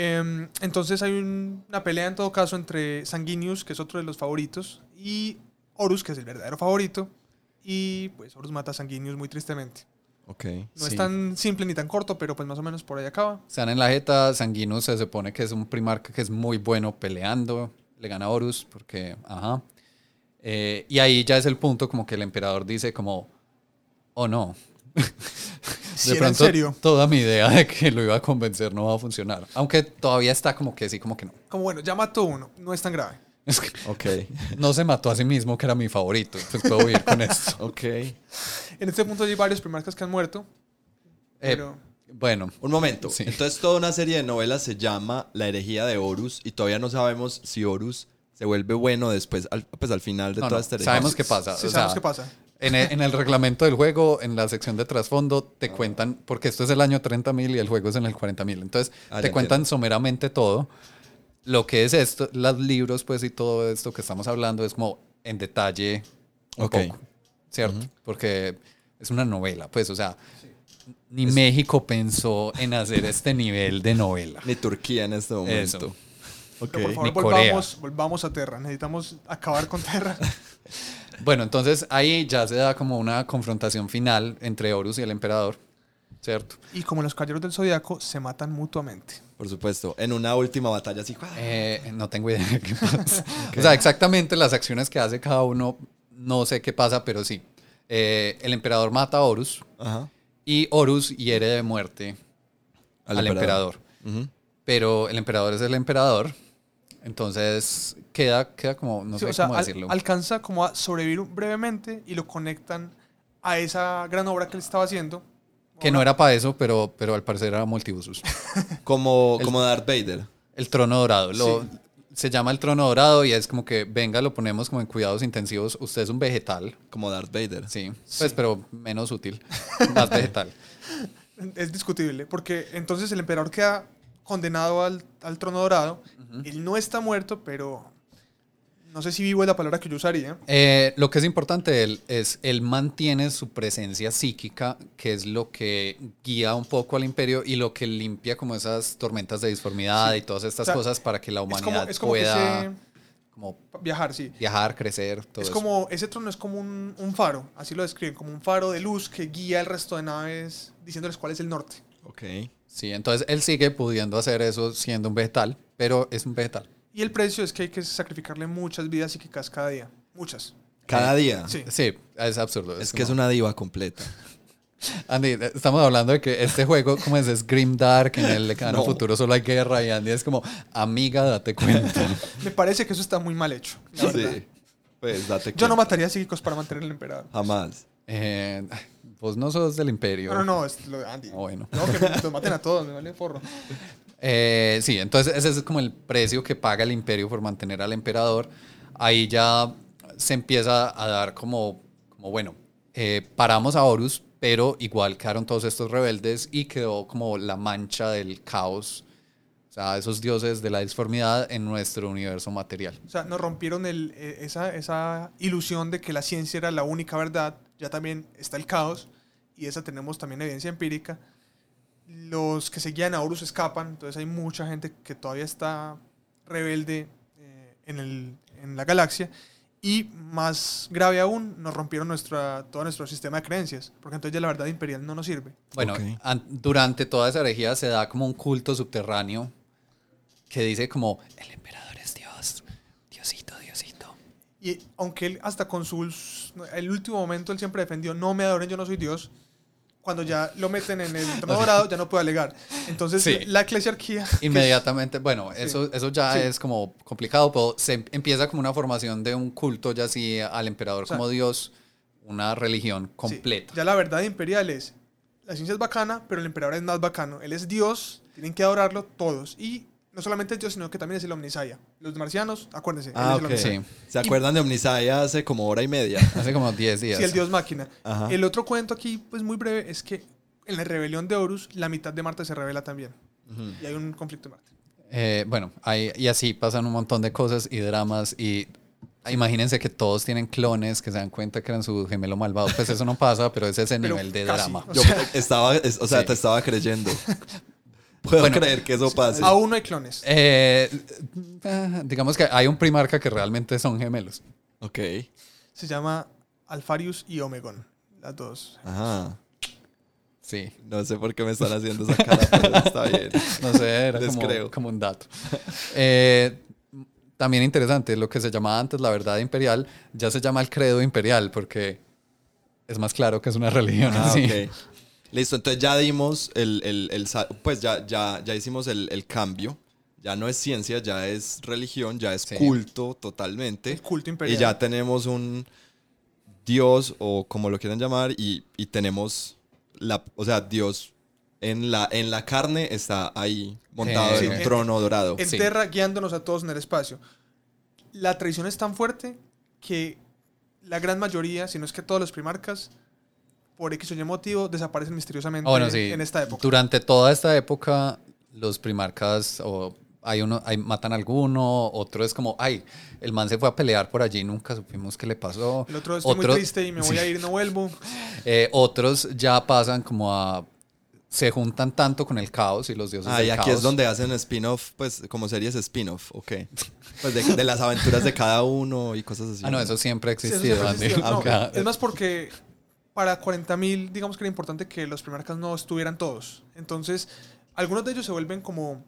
Em, entonces hay un- una pelea en todo caso entre Sanguinius, que es otro de los favoritos, y Horus, que es el verdadero favorito. Y pues Horus mata a Sanguinius muy tristemente. Ok. No Sí. es tan simple ni tan corto, pero pues más o menos por ahí acaba. Se dan en la jeta, Sanguinus se supone que es un primarca que es muy bueno peleando, le gana a Horus porque, ajá. Eh, y ahí ya es el punto como que el emperador dice como, oh no. Si era en serio. toda mi idea de que lo iba a convencer no va a funcionar. Aunque todavía está como que sí, como que no. Como bueno, ya mató uno, no es tan grave. Es que Ok. no se mató a sí mismo, que era mi favorito. Pues puedo vivir con esto. Ok. En este punto hay varios primarcas que han muerto. Eh, Pero bueno, Un momento. Sí. Entonces, toda una serie de novelas se llama La herejía de Horus y todavía no sabemos si Horus se vuelve bueno después, al, pues al final de No, toda no, esta herejía. sabemos qué pasa. sí o sabemos sea, qué pasa. En el, en el reglamento del juego, en la sección de trasfondo, te cuentan, porque esto es el año 30.000 y el juego es en el 40.000. Entonces, Ah, te cuentan entiendo. someramente todo. Lo que es esto, los libros, pues, y todo esto que estamos hablando es como en detalle un Ok. poco, ¿cierto? Porque es una novela, pues, o sea, ni México pensó en hacer este nivel de novela. Ni Turquía en este momento. Eso. Ok. Pero por favor, Ni Corea. volvamos, volvamos a Terra. Necesitamos acabar con Terra. Bueno, entonces ahí ya se da como una confrontación final entre Horus y el emperador, ¿cierto? y como los caballeros del zodiaco se matan mutuamente. Por supuesto. En una última batalla así. Eh, no tengo idea de qué pasa. O sea, exactamente las acciones que hace cada uno, no sé qué pasa, pero sí. Eh, el emperador mata a Horus Ajá. y Horus hiere de muerte al, emperador. Pero el emperador es el emperador, entonces queda, queda como, no Sí, sé o sea, cómo al- decirlo. alcanza como a sobrevivir brevemente y lo conectan a esa gran obra que él estaba haciendo. que no era para eso, pero, pero al parecer era multiusos. Como, El- como Darth Vader. El trono dorado. Lo, Sí. Se llama el trono dorado y es como que, venga, lo ponemos como en cuidados intensivos. Usted es un vegetal, Como Darth Vader. sí, pues, pero menos útil, más vegetal. Es discutible, porque entonces el emperador queda condenado al, al trono dorado. Él no está muerto, pero no sé si vivo es la palabra que yo usaría. Eh, lo que es importante de él es, él mantiene su presencia psíquica, que es lo que guía un poco al imperio y lo que limpia como esas tormentas de disformidad y todas estas O sea, cosas para que la Es como, humanidad es como que pueda como viajar, sí. viajar, crecer, todo es eso. como, ese trono es como un, un faro, así lo describen, como un faro de luz que guía el resto de naves diciéndoles cuál es el norte. Ok. Sí, entonces él sigue pudiendo hacer eso siendo un vegetal, pero es un vegetal. Y el precio es que hay que sacrificarle muchas vidas psíquicas cada día. Muchas. Cada día. Sí. Sí, es absurdo. Es que es una diva completa. Andy, estamos hablando de que este juego, como es, es Grim Dark, en el lejano No. futuro solo hay guerra y Andy es como, amiga, date cuenta. Me parece que eso está muy mal hecho. la verdad. Sí. Pues date Yo no cuenta. mataría psíquicos para mantener el emperador. Jamás. Eh, vos no sos del imperio. No, no, no, es lo de Andy. Ah, bueno. No, que los maten a todos, me vale forro. Eh, sí, entonces ese es como el precio que paga el imperio por mantener al emperador. Ahí ya se empieza a dar como, como bueno, eh, paramos a Horus, pero igual quedaron todos estos rebeldes y quedó como la mancha del caos, o sea, esos dioses de la disformidad en nuestro universo material. O sea, nos rompieron el, eh, esa, esa ilusión de que la ciencia era la única verdad. Ya también está el caos y esa tenemos también evidencia empírica. Los que seguían a Horus escapan, entonces hay mucha gente que todavía está rebelde eh, en, el, en la galaxia. Y más grave aún, nos rompieron nuestra, todo nuestro sistema de creencias, porque entonces ya la verdad imperial no nos sirve. Bueno, durante toda esa herejía se da como un culto subterráneo que dice como, el emperador es Dios, Diosito, Diosito. Y aunque él hasta con sus... El último momento él siempre defendió, no me adoren, yo no soy Dios. Cuando ya lo meten en el trono dorado, ya no puede alegar. Entonces Sí. la eclesiarquía... Inmediatamente, bueno, eso, eso ya Sí. es como complicado, pero se em- empieza como una formación de un culto ya así al emperador sea, como Dios, una religión completa. ya la verdad imperial es, la ciencia es bacana, pero el emperador es más bacano. Él es Dios, tienen que adorarlo todos. Y no solamente es Dios, sino que también es el Omnisaya. Los marcianos, acuérdense, él Ah, el. Sí. ¿Se acuerdan de Omnisaya hace como hora y media? Hace como 10 días. Sí, el Dios máquina. Ajá. El otro cuento aquí, pues muy breve, es que en la rebelión de Horus, la mitad de Marte se revela también. Y hay un conflicto en Marte. Eh, bueno, hay- y así pasan un montón de cosas y dramas y imagínense que todos tienen clones que se dan cuenta que eran su gemelo malvado. Pues eso no pasa, pero es ese Pero nivel de casi. drama. O Yo estaba, es- o sea, Sí. te estaba creyendo. Puedo Bueno, creer que eso pase. Aún no hay clones. Eh, eh, digamos que hay un primarca que realmente son gemelos. Ok. Se llama Alfarius y Omegon. Las dos. Ajá. Sí. No sé por qué me están haciendo esa cara, pero está bien. No sé, era Les como, creo. como un dato. Eh, también interesante, lo que se llamaba antes la verdad imperial, ya se llama el credo imperial porque es más claro que es una religión. Ah, así. ok. Listo, entonces ya dimos el, el- el pues ya, ya, ya hicimos el, el cambio. Ya no es ciencia, ya es religión, ya es Sí. culto totalmente. El culto Y imperial. ya tenemos un Dios o como lo quieran llamar y, y tenemos la, o sea, Dios en la, en la carne está ahí montado Eh, en un Sí. trono dorado. en Sí. Terra guiándonos a todos en el espacio. La tradición es tan fuerte que la gran mayoría, si no es que todos los primarcas, por X o Y motivo, desaparecen misteriosamente bueno, sí. en esta época. Durante toda esta época, los primarcas o hay uno, hay, matan a alguno, otro es como, ay, el man se fue a pelear por allí, nunca supimos qué le pasó. El otro estoy muy triste y me voy a ir y no vuelvo. Eh, otros ya pasan como a, se juntan tanto con el caos y los dioses Ah, y del aquí caos. es donde hacen spin-off, pues como series spin-off, ok. Pues de, de las aventuras de cada uno y cosas así. Ah, no, eso siempre ha Sí, eso existido, siempre ha Andy. existido. No, Aunque- es más porque para 40.000, digamos que era importante que los primarcas no estuvieran todos. Entonces, algunos de ellos se vuelven como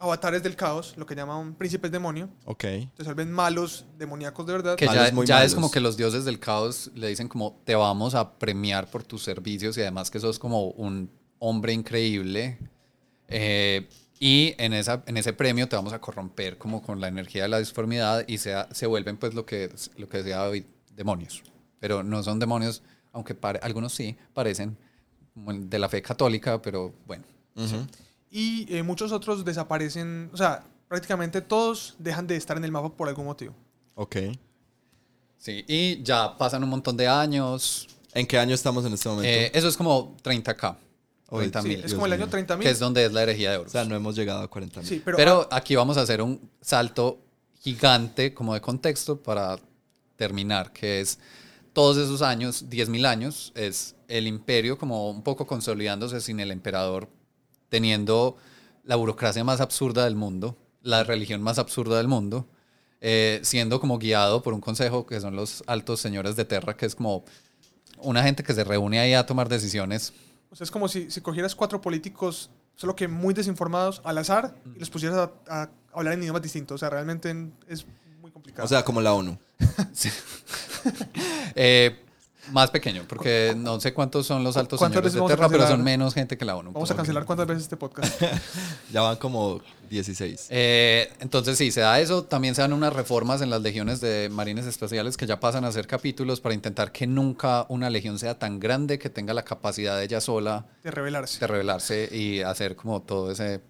avatares del caos, lo que llaman príncipes demonio. Ok. Se vuelven malos, demoníacos de verdad. Que Malos, ya, muy ya es como que los dioses del caos le dicen como te vamos a premiar por tus servicios y además que sos como un hombre increíble eh, y en, esa, en ese premio te vamos a corromper como con la energía de la disformidad y se, se vuelven pues lo que, lo que decía David, demonios. Pero no son demonios, aunque pare- algunos sí parecen de la fe católica, pero bueno. Ujú. Y eh, muchos otros desaparecen, o sea, prácticamente todos dejan de estar en el mapa por algún motivo. Ok. Sí, y ya pasan un montón de años. ¿En qué año estamos en este momento? Eh, eso es como 30k. Oye, 30 Sí, mil. es Dios como el año mío. 30.000. que es donde es la herejía de o Horus. sea, no hemos llegado a 40 mil. Sí, pero, pero aquí vamos a hacer un salto gigante como de contexto para terminar, que es todos esos años, 10.000 años, es el imperio como un poco consolidándose sin el emperador, teniendo la burocracia más absurda del mundo, la religión más absurda del mundo, eh, siendo como guiado por un consejo que son los altos señores de Terra, que es como una gente que se reúne ahí a tomar decisiones o sea, es como si, si cogieras cuatro políticos, solo que muy desinformados, al azar, y los pusieras a, a hablar en idiomas distintos. O sea, realmente en- es complicado. O sea, como la ONU. Eh, más pequeño, porque no sé cuántos son los altos ¿Cuántas señores de Terra, pero son menos gente que la ONU. Vamos a cancelar que- cuántas veces este podcast. Ya van como 16. Eh, entonces sí, se da eso. También se dan unas reformas en las legiones de marines especiales que ya pasan a ser capítulos para intentar que nunca una legión sea tan grande que tenga la capacidad de ella sola de rebelarse. de rebelarse y hacer como todo ese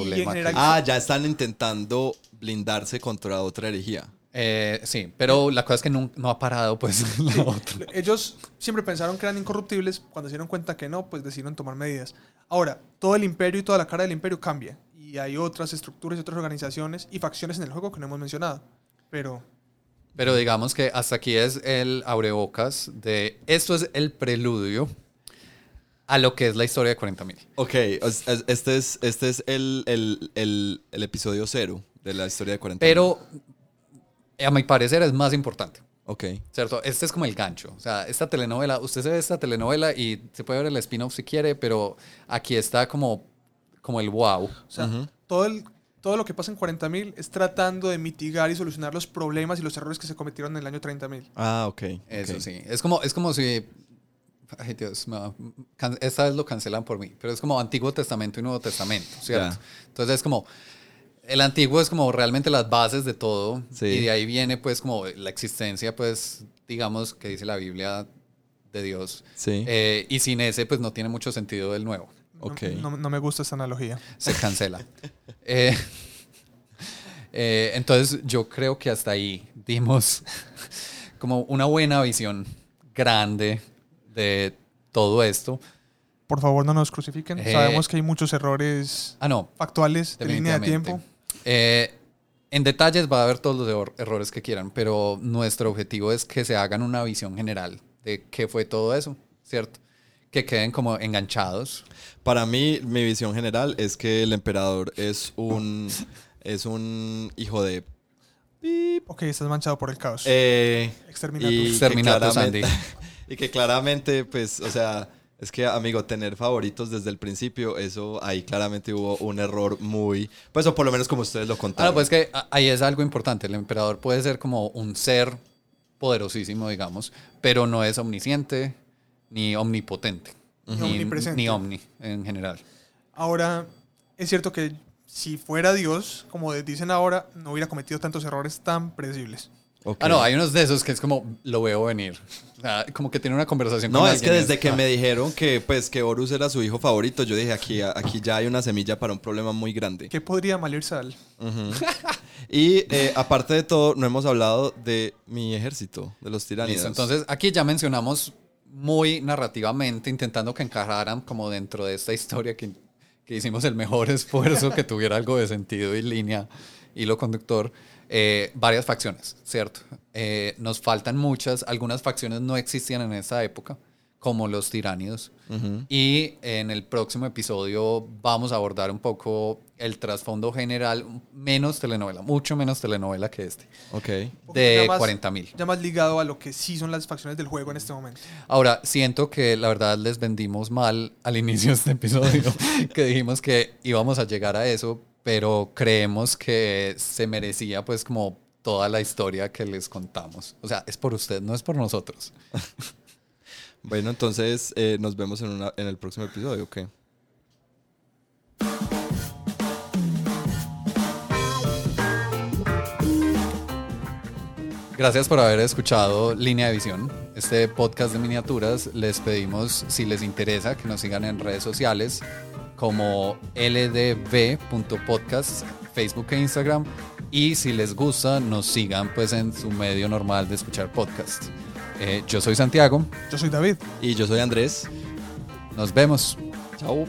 problema. general- Ah, ya están intentando blindarse contra otra herejía. Eh, sí, pero la cosa es que no, no ha parado pues la otra. Ellos siempre pensaron que eran incorruptibles, cuando se dieron cuenta que no, pues decidieron tomar medidas. Ahora, todo el imperio y toda la cara del imperio cambia. Y hay otras estructuras y otras organizaciones y facciones en el juego que no hemos mencionado. Pero Pero digamos que hasta aquí es el abrebocas de esto es el preludio a lo que es la historia de 40.000. Ok, es- es- este es, este es el, el, el, el episodio cero de la historia de 40 Pero a mi parecer es más importante. Ok. ¿Cierto? Este es como el gancho. O sea, esta telenovela, usted se ve esta telenovela y se puede ver el spin-off si quiere, pero aquí está como, como el wow. O sea, todo, el, todo lo que pasa en 40.000 es tratando de mitigar y solucionar los problemas y los errores que se cometieron en el año 30.000. Ah, ok. Eso sí. Es como, es como si. Ay, Dios, me va- can- esta vez lo cancelan por mí, pero es como Antiguo Testamento y Nuevo Testamento, ¿cierto? Ya. Entonces es como. El antiguo es como realmente las bases de todo Sí. y de ahí viene pues como la existencia pues digamos que dice la Biblia de Dios Sí. Eh, y sin ese pues no tiene mucho sentido el nuevo No- Ok. No, no me gusta esta analogía. se cancela. Eh, eh, entonces yo creo que hasta ahí dimos como una buena visión grande de todo esto. Por favor, no nos crucifiquen. Eh, Sabemos que hay muchos errores Ah, no, factuales de línea de tiempo. Eh, en detalles va a haber todos los error- errores que quieran, pero nuestro objetivo es que se hagan una visión general de qué fue todo eso, ¿cierto? Que queden como enganchados. Para mí, mi visión general es que el emperador es un, es un hijo de... Ok, estás manchado por el caos. Eh, Exterminatus. y Exterminatus, Andy. y que claramente, pues, o sea, es que, amigo, tener favoritos desde el principio, eso ahí claramente hubo un error muy... Pues, o por lo menos como ustedes lo contaron. Ahora, pues que ahí es algo importante. El emperador puede ser como un ser poderosísimo, digamos, pero no es omnisciente ni omnipotente. Ni omnipresente. Ni omni en general. Ahora, es cierto que si fuera Dios, como dicen ahora, no hubiera cometido tantos errores tan predecibles. Ok. Ah, no, hay unos de esos que es como, lo veo venir. Sea, como que tiene una conversación No, con es que desde que ah, me dijeron que pues que Horus era su hijo favorito, yo dije aquí, aquí ya hay una semilla para un problema muy grande. ¿Qué podría malir Sal? Ujú. Y eh, aparte de todo, no hemos hablado de mi ejército, de los tiránidos. Listo, entonces aquí ya mencionamos muy narrativamente, intentando que encajaran como dentro de esta historia que, que hicimos el mejor esfuerzo que tuviera algo de sentido y línea, hilo conductor. Eh, varias facciones, ¿cierto? Eh, nos faltan muchas, algunas facciones no existían en esa época, como los tiránidos. Y en el próximo episodio vamos a abordar un poco el trasfondo general, menos telenovela, mucho menos telenovela que este. Ok. De Ya más- 40 mil. Ya más ligado a lo que sí son las facciones del juego en este momento. Ahora, siento que la verdad les vendimos mal al inicio de este episodio, que dijimos que íbamos a llegar a eso, pero creemos que se merecía pues como toda la historia que les contamos. O sea, es por usted, no es por nosotros. Bueno, entonces eh, nos vemos en, una- en el próximo episodio, ¿ok? Gracias por haber escuchado Línea de Visión, este podcast de miniaturas. Les pedimos, si les interesa, que nos sigan en redes sociales como ldv.podcast, Facebook e Instagram. Y si les gusta, nos sigan pues en su medio normal de escuchar podcast. Eh, yo soy Santiago, Yo soy David. Y yo soy Andrés. nos vemos. Chao.